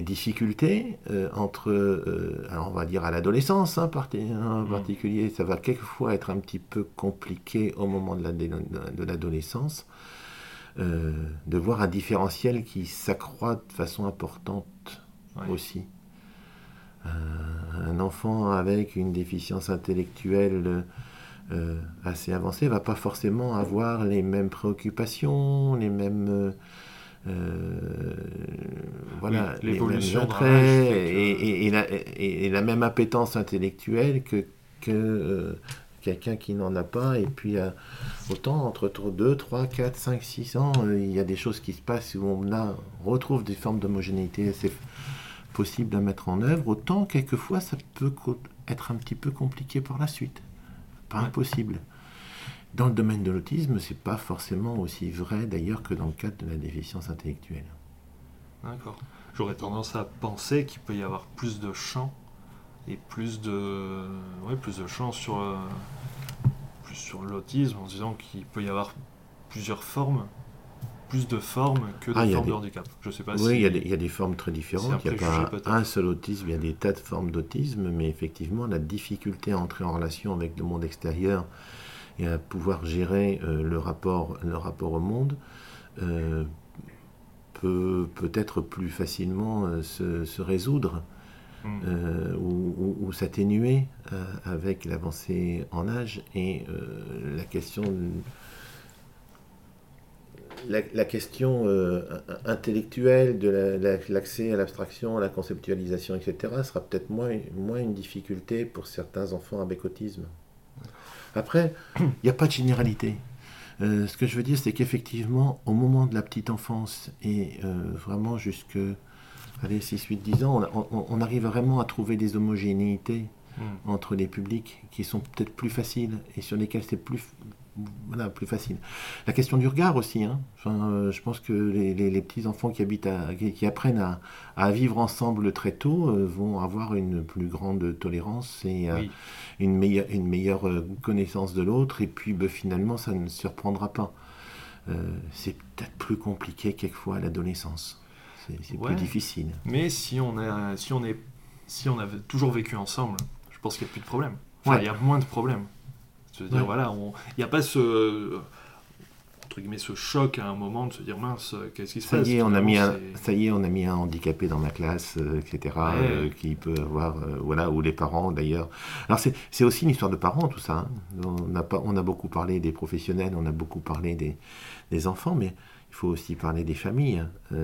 difficultés entre, alors on va dire à l'adolescence hein, en mmh. particulier, ça va quelquefois être un petit peu compliqué au moment de l'adolescence. Euh, de voir un différentiel qui s'accroît de façon importante aussi. Euh, un enfant avec une déficience intellectuelle euh, assez avancée va pas forcément avoir les mêmes préoccupations, les mêmes voilà, les mêmes attraits et, et, la, même appétence intellectuelle que, que quelqu'un qui n'en a pas. Et puis, euh, autant entre 2, 3, 4, 5, 6 ans, euh, il y a des choses qui se passent où on a, retrouve des formes d'homogénéité assez possibles à mettre en œuvre. Autant, quelquefois, ça peut être un petit peu compliqué par la suite. Pas impossible. Dans le domaine de l'autisme, c'est pas forcément aussi vrai d'ailleurs que dans le cadre de la déficience intellectuelle. D'accord. J'aurais tendance à penser qu'il peut y avoir plus de champs et plus de, ouais, plus de chance sur, euh, plus sur l'autisme en disant qu'il peut y avoir plusieurs formes, plus de formes que de ah, formes de handicap. Je sais pas oui, il y, a des formes très différentes. Il n'y a pas un seul autisme, il y a des tas de formes d'autisme, mais effectivement, la difficulté à entrer en relation avec le monde extérieur et à pouvoir gérer euh, le, rapport, le rapport au monde euh, peut peut-être plus facilement se, se, résoudre euh, ou, s'atténuer euh, avec l'avancée en âge et euh, la question la, question intellectuelle de l'accès à l'abstraction, à la conceptualisation, etc., sera peut-être moins, moins une difficulté pour certains enfants avec autisme. Après, il n'y a pas de généralité. ce que je veux dire, c'est qu'effectivement, au moment de la petite enfance et vraiment jusque allez, 6, 8, 10 ans, on, arrive vraiment à trouver des homogénéités hmm. entre les publics qui sont peut-être plus faciles et sur lesquels c'est plus, voilà, plus facile. La question du regard aussi. Hein. Euh, je pense que les, petits enfants qui habitent, qui, apprennent à, vivre ensemble très tôt, euh, vont avoir une plus grande tolérance et euh, une, meilleure, une meilleure connaissance de l'autre. Et puis, ben, finalement, ça ne se reprendra pas. c'est peut-être plus compliqué quelquefois à l'adolescence c'est plus difficile. Mais si on, a, si, on est, si on avait toujours vécu ensemble, je pense qu'il n'y a plus de problème. Il y a moins de problèmes. Veux dire, voilà, il n'y a pas ce entre guillemets ce choc à un moment de se dire mince qu'est-ce qui se ça passe y est, on a mis un, ça y est on a mis un handicapé dans ma classe euh, etc euh, qui peut avoir euh, voilà ou les parents d'ailleurs. Alors c'est aussi une histoire de parents tout ça hein. on a pas on a beaucoup parlé des professionnels on a beaucoup parlé des, des enfants mais il faut aussi parler des familles hein,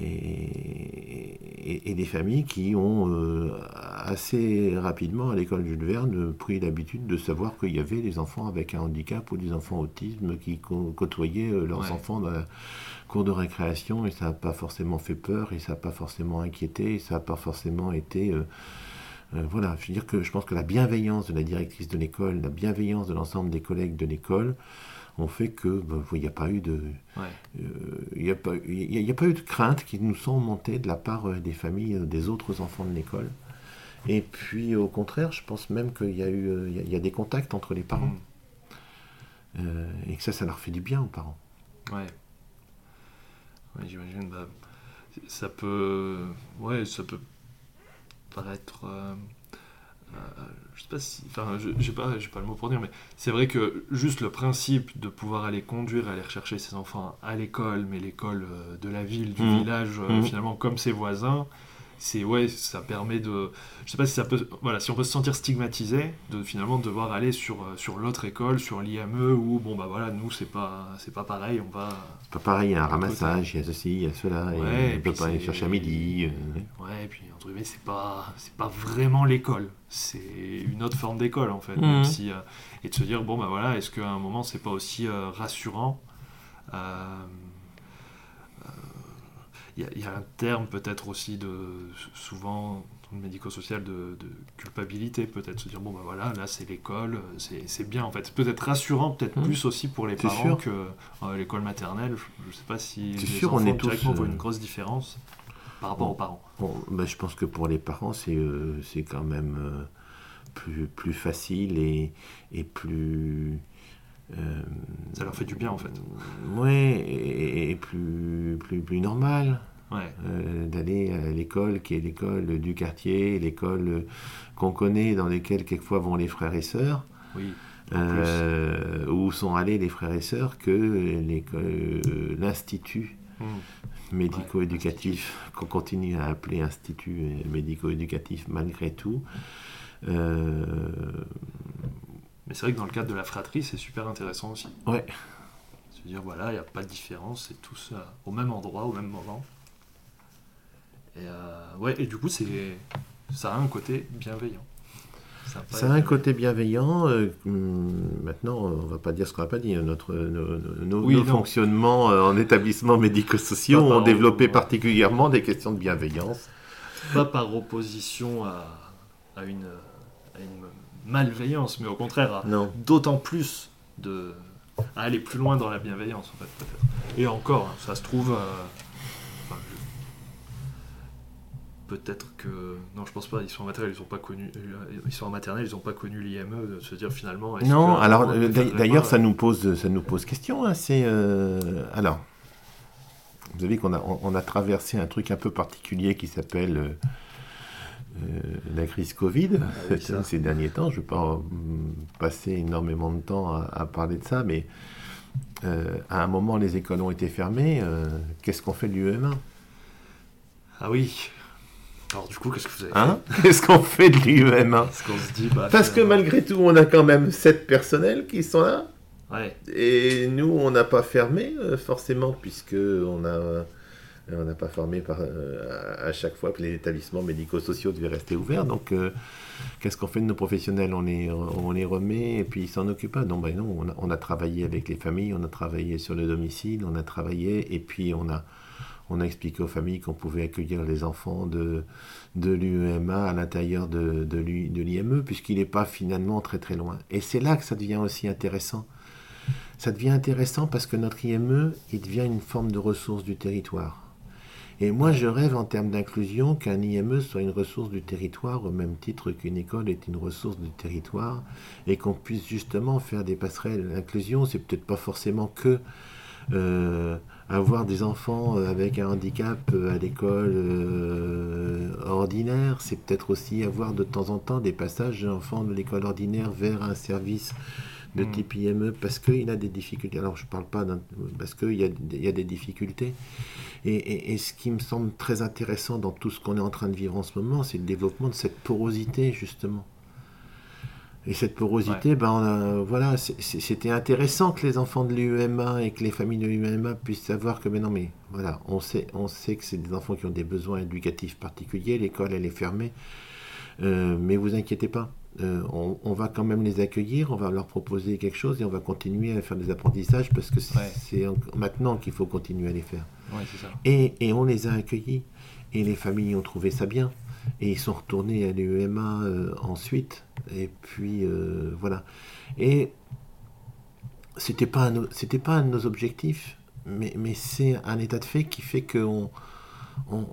et, et, des familles qui ont euh, assez rapidement à l'école Jules Verne pris l'habitude de savoir qu'il y avait des enfants avec un handicap ou des enfants autisme qui côtoyaient euh, leurs enfants dans la cour de récréation. Et ça n'a pas forcément fait peur et ça n'a pas forcément inquiété et ça n'a pas forcément été voilà, je veux dire que je pense que la bienveillance de la directrice de l'école, la bienveillance de l'ensemble des collègues de l'école, ont fait que il n'y a pas eu de il a pas il a, pas eu de craintes qui nous sont montées de la part des familles des autres enfants de l'école. Et puis au contraire je pense même qu'il y a eu il y, a, des contacts entre les parents. Mm. et que ça ça leur fait du bien aux parents. Ouais, j'imagine bah, ça peut ouais ça peut paraître euh, euh, je sais pas si, enfin, j'ai pas, pas le mot pour dire, mais c'est vrai que juste le principe de pouvoir aller conduire, aller rechercher ses enfants à l'école, mais l'école euh, de la ville, du mmh. village, mmh. finalement comme ses voisins, c'est ouais, ça permet de, je sais pas si ça peut, voilà, si on peut se sentir stigmatisé, de finalement devoir aller sur euh, sur l'autre école, sur l'IME où bon bah voilà, nous c'est pas c'est pas pareil, on va. C'est pas pareil, il y a un ramassage, il y a ceci, il y a cela, et on peut pas aller chercher à midi. Euh, ouais, et puis entre guillemets c'est pas c'est pas vraiment l'école, c'est une autre forme d'école en fait, même mmh. si euh, et de se dire bon bah voilà, est-ce qu'à un moment c'est pas aussi rassurant il y, a un terme peut-être aussi de souvent dans le médico-social de, culpabilité peut-être se dire bon ben voilà là c'est l'école c'est bien en fait. Peut-être rassurant peut-être mmh. plus aussi pour les parents que euh, l'école maternelle. Je, ne sais pas si les sûr, enfants on est tous, voient une euh, grosse différence par rapport aux parents. Ben, je pense que pour les parents c'est euh, c'est quand même plus, plus facile et, et plus ça leur fait du bien en fait. Oui, et, plus, plus, plus normal. Euh, d'aller à l'école qui est l'école du quartier, l'école qu'on connaît, dans laquelle quelquefois vont les frères et sœurs. Euh, où sont allés les frères et sœurs que euh, l'institut hmm. médico-éducatif, qu'on continue à appeler institut médico-éducatif malgré tout, mais c'est vrai que dans le cadre de la fratrie, c'est super intéressant aussi. Ouais. Se dire, voilà, il n'y a pas de différence, c'est tous euh, au même endroit, au même moment. Et, euh, ouais, et du coup, c'est, ça a un côté bienveillant. Ça a, un côté bienveillant. Euh, hum, maintenant, on va pas dire ce qu'on n'a pas dit. Notre, nos, fonctionnements en établissements médico-sociaux ont développé particulièrement des questions de bienveillance. Pas par opposition à, à, une, à une malveillance, mais au contraire, d'autant plus de, à aller plus loin dans la bienveillance, en fait, peut-être. Et encore, hein, ça se trouve. Euh, peut-être que. Non, je pense pas, ils sont en maternelle, ils ont pas connu. Euh, ils sont en maternelle, ils n'ont pas connu l'IME, de se dire finalement. Non, alors euh, d'ailleurs, ça, nous pose, ça nous pose question. Hein, c'est. alors. Vous savez qu'on a, on a traversé un truc un peu particulier qui s'appelle euh, la crise Covid ah ces derniers temps. Je ne vais pas passer énormément de temps à, parler de ça, mais euh, à un moment, les écoles ont été fermées. Euh, qu'est-ce qu'on fait de l'UEM1 Ah oui. Alors du coup, qu'est-ce que vous avez hein? Qu'est-ce qu'on fait de l'UEM1 bah, Parce que malgré tout, on a quand même sept personnels qui sont là. Ouais. Et nous, on n'a pas fermé, forcément, puisque on a euh, on n'a pas formé par, euh, à chaque fois que les établissements médico-sociaux devaient rester ouverts. Donc, euh, qu'est-ce qu'on fait de nos professionnels? On les, on les remet et puis ils s'en occupent pas. Non, ben non on a, travaillé avec les familles, on a travaillé sur le domicile, on a travaillé et puis on a, on a expliqué aux familles qu'on pouvait accueillir les enfants de, de l'UEMA à l'intérieur de, de l'IME, puisqu'il n'est pas finalement très très loin. Et c'est là que ça devient aussi intéressant. Ça devient intéressant parce que notre IME, il devient une forme de ressource du territoire. Et moi, je rêve en termes d'inclusion qu'un IME soit une ressource du territoire au même titre qu'une école est une ressource du territoire et qu'on puisse justement faire des passerelles. L'inclusion, c'est peut-être pas forcément que euh, avoir des enfants avec un handicap à l'école euh, ordinaire, c'est peut-être aussi avoir de temps en temps des passages d'enfants de l'école ordinaire vers un service de hmm. type IME parce qu'il a des difficultés. Alors je ne parle pas parce qu'il y, y, a des difficultés. Et, ce qui me semble très intéressant dans tout ce qu'on est en train de vivre en ce moment, c'est le développement de cette porosité justement. Et cette porosité, ben, voilà, c'était intéressant que les enfants de l'UEMA et que les familles de l'UEMA puissent savoir que, mais non, mais voilà, on sait, on sait que c'est des enfants qui ont des besoins éducatifs particuliers, l'école elle est fermée, euh, mais vous inquiétez pas, euh, on, va quand même les accueillir, on va leur proposer quelque chose et on va continuer à faire des apprentissages parce que c'est maintenant qu'il faut continuer à les faire. Et, on les a accueillis et les familles ont trouvé ça bien. Et ils sont retournés à l'UEMA ensuite. Et puis voilà. Et c'était pas c'était pas un de nos objectifs, mais, mais c'est un état de fait qui fait qu'on on,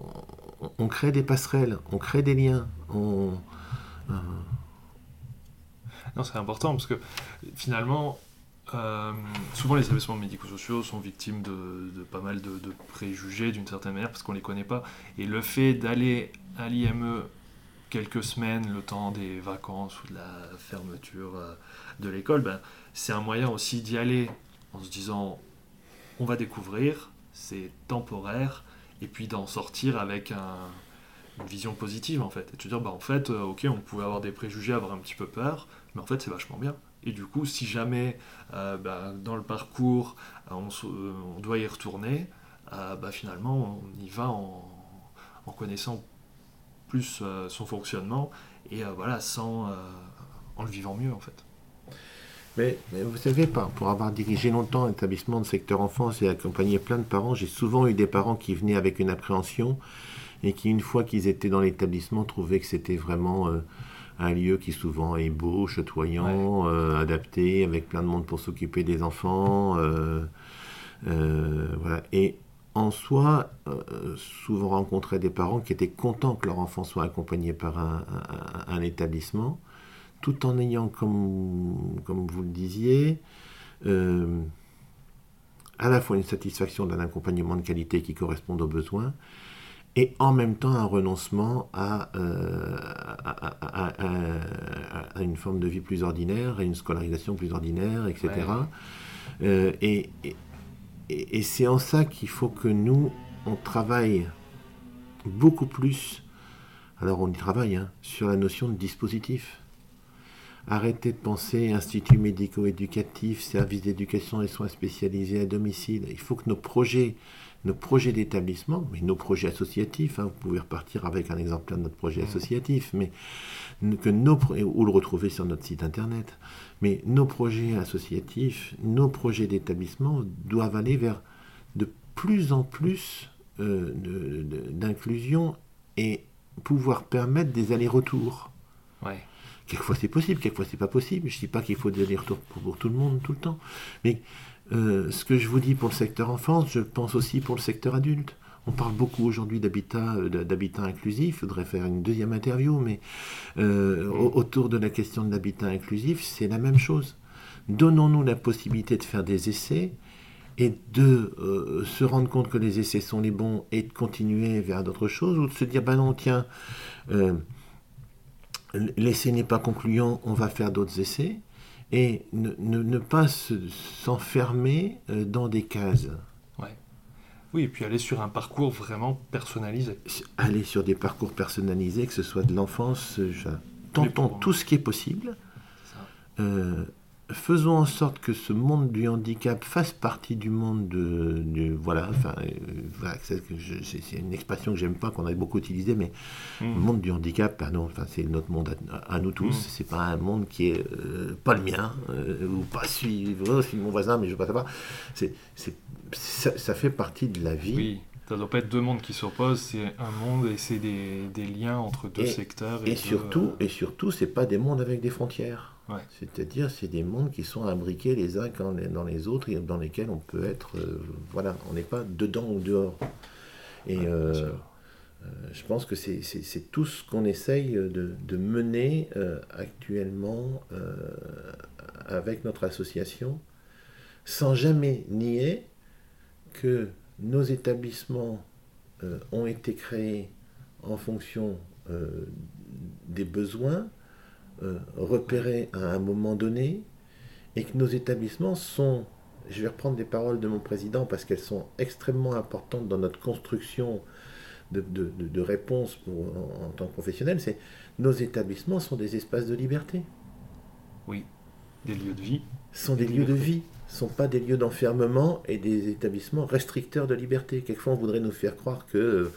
on, crée des passerelles, on crée des liens, on, non, c'est important parce que finalement, euh, souvent les établissements médico-sociaux sont victimes de, pas mal de, préjugés d'une certaine manière parce qu'on les connaît pas. Et le fait d'aller à l'IME quelques semaines, le temps des vacances ou de la fermeture euh, de l'école, ben, c'est un moyen aussi d'y aller en se disant on va découvrir, c'est temporaire, et puis d'en sortir avec une vision positive en fait. Et de se dire, bah, en fait, euh, ok, on pouvait avoir des préjugés, avoir un petit peu peur, mais en fait c'est vachement bien. Et du coup, si jamais euh, bah, dans le parcours euh, on, doit y retourner, euh, bah, finalement on y va en, connaissant plus son fonctionnement et voilà, sans, en le vivant mieux en fait. Mais, vous savez, pour avoir dirigé longtemps un établissement de secteur enfance et accompagné plein de parents, j'ai souvent eu des parents qui venaient avec une appréhension et qui, une fois qu'ils étaient dans l'établissement, trouvaient que c'était vraiment un lieu qui souvent est beau, chatoyant, euh, adapté, avec plein de monde pour s'occuper des enfants. Euh, euh, voilà. Et en soi, souvent rencontrer des parents qui étaient contents que leur enfant soit accompagné par un, établissement, tout en ayant, comme, comme vous le disiez, à la fois une satisfaction d'un accompagnement de qualité qui corresponde aux besoins, et en même temps un renoncement à, euh, à, une forme de vie plus ordinaire, à une scolarisation plus ordinaire, etc. Euh, et, et, c'est en ça qu'il faut que nous, on travaille beaucoup plus, alors on y travaille, hein, sur la notion de dispositif. Arrêtez de penser institut médico-éducatif, service d'éducation et soins spécialisés à domicile. Il faut que nos projets nos projets d'établissement, mais nos projets associatifs, hein, vous pouvez repartir avec un exemplaire de notre projet mmh. associatif, mais que nos, ou le retrouver sur notre site internet, mais nos projets associatifs, nos projets d'établissement doivent aller vers de plus en plus euh, d'inclusion et pouvoir permettre des allers-retours. Ouais. Quelquefois c'est possible, quelquefois c'est pas possible. Je ne dis pas qu'il faut des allers-retours pour, tout le monde tout le temps, mais euh, ce que je vous dis pour le secteur enfance, je pense aussi pour le secteur adulte. On parle beaucoup aujourd'hui d'habitat, euh, d'habitat inclusif. Il faudrait faire une deuxième interview, mais euh, autour de la question de l'habitat inclusif, c'est la même chose. Donnons-nous la possibilité de faire des essais et de se rendre compte que les essais sont les bons et de continuer vers d'autres choses, ou de se dire, ben non, tiens, l'essai n'est pas concluant, on va faire d'autres essais et ne, ne, pas s'enfermer euh, dans des cases. Ouais. Oui, et puis aller sur un parcours vraiment personnalisé. Aller sur des parcours personnalisés, que ce soit de l'enfance, tentons tout ce qui est possible. Euh, faisons en sorte que ce monde du handicap fasse partie du monde de, voilà enfin euh, c'est une expression que j'aime pas qu'on a beaucoup utilisée mais hmm. le monde du handicap pardon enfin c'est notre monde à, nous tous hmm. c'est pas un monde qui est euh, pas le mien euh, ou pas celui, mon voisin mais je veux pas savoir c'est ça, ça, fait partie de la vie oui. Ça ne doit pas être deux mondes qui s'opposent, c'est un monde et c'est des, des, liens entre deux secteurs. Et, et surtout, et surtout, c'est pas des mondes avec des frontières. C'est-à-dire, c'est des mondes qui sont imbriqués les uns dans les autres et dans lesquels on peut être. Euh, voilà, on n'est pas dedans ou dehors. Et euh, euh, je pense que c'est tout ce qu'on essaye de, mener actuellement avec notre association, sans jamais nier que nos établissements ont été créés en fonction des besoins euh, repérés à un moment donné et que nos établissements sont, je vais reprendre des paroles de mon président parce qu'elles sont extrêmement importantes dans notre construction de, de, de réponse pour, en, tant que professionnel, c'est nos établissements sont des espaces de liberté. Oui, des lieux de vie. Sont des, lieux de vie, sont pas des lieux d'enfermement et des établissements restricteurs de liberté. Quelquefois, on voudrait nous faire croire que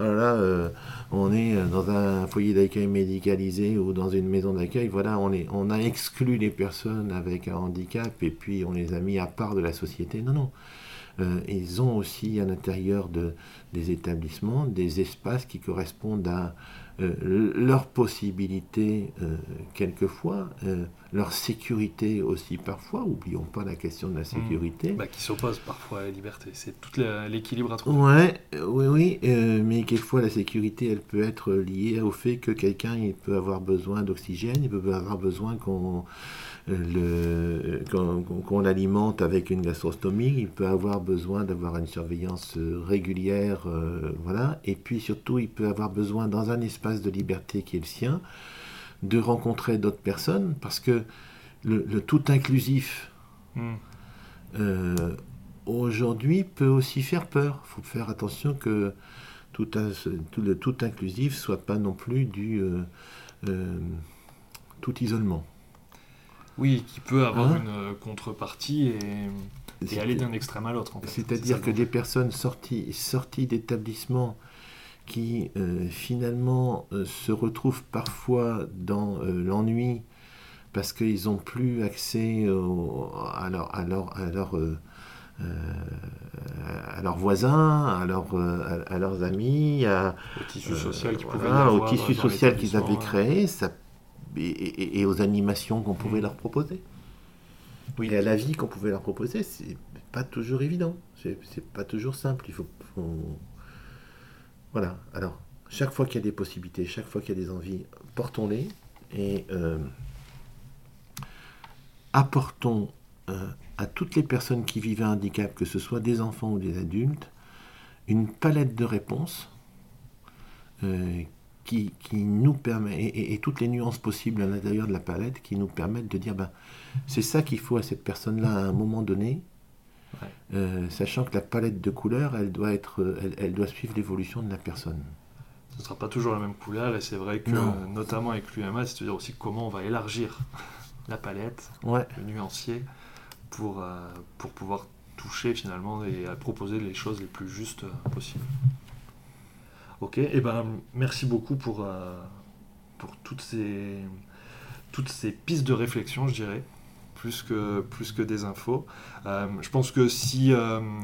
euh, là, euh, on est dans un foyer d'accueil médicalisé ou dans une maison d'accueil, voilà, on, est, on a exclu les personnes avec un handicap et puis on les a mis à part de la société. Non, non. Euh, ils ont aussi à l'intérieur de, des établissements des espaces qui correspondent à euh, leurs possibilités euh, quelquefois, euh, leur sécurité aussi parfois, oublions pas la question de la sécurité. Bah, qui s'oppose parfois à la liberté, c'est tout l'équilibre à trouver. Ouais, oui, oui, mais quelquefois la sécurité, elle peut être liée au fait que quelqu'un il peut avoir besoin d'oxygène, il peut avoir besoin qu'on le, qu'on l'alimente avec une gastrostomie, il peut avoir besoin d'avoir une surveillance régulière, voilà, et puis surtout il peut avoir besoin dans un espace de liberté qui est le sien, de rencontrer d'autres personnes, parce que le, tout inclusif, hmm. euh, aujourd'hui, peut aussi faire peur. Il faut faire attention que tout, tout, le tout inclusif soit pas non plus du euh, euh, tout isolement. Oui, qui peut avoir hein une contrepartie et, aller d'un extrême à l'autre. C'est-à-dire que des personnes sorties, sorties d'établissements qui euh, finalement euh, se retrouvent parfois dans euh, l'ennui parce qu'ils n'ont plus accès à, leur, à, à, leurs voisins, à, à, leurs amis, au tissu social qu'ils avaient créé ça, et, aux animations qu'on pouvait mm. leur proposer. Oui. Et à la vie qu'on pouvait leur proposer, c'est pas toujours évident, c'est pas toujours simple. Il faut voilà, alors, chaque fois qu'il y a des possibilités, chaque fois qu'il y a des envies, portons-les et euh, apportons euh, à toutes les personnes qui vivent un handicap, que ce soit des enfants ou des adultes, une palette de réponses euh, qui, nous permet, et, toutes les nuances possibles à l'intérieur de la palette qui nous permettent de dire ben, c'est ça qu'il faut à cette personne-là à un moment donné, euh, sachant que la palette de couleurs, elle doit, être, elle, doit suivre l'évolution de la personne. Ce ne sera pas toujours la même couleur, et c'est vrai que, notamment avec l'UMA, c'est-à-dire aussi comment on va élargir la palette, le nuancier, pour, euh, pour pouvoir toucher finalement et proposer les choses les plus justes possibles. Ok, et eh ben merci beaucoup pour, euh, toutes, ces, pistes de réflexion, je dirais plus que, des infos. Euh, je pense que euh,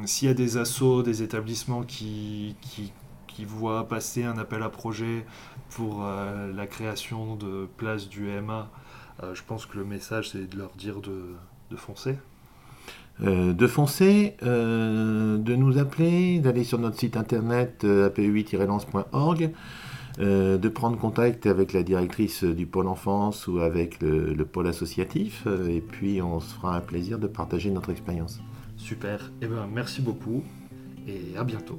s'il y a des assos, des établissements qui, qui, qui, voient passer un appel à projet pour la création de places du MA, je pense que le message c'est de leur dire de, de foncer. De foncer, de nous appeler, d'aller sur notre site internet ap8-lance.org. Euh, de prendre contact avec la directrice du pôle enfance ou avec le, pôle associatif, euh, et puis on se fera un plaisir de partager notre expérience. Super, et eh ben, merci beaucoup, et à bientôt.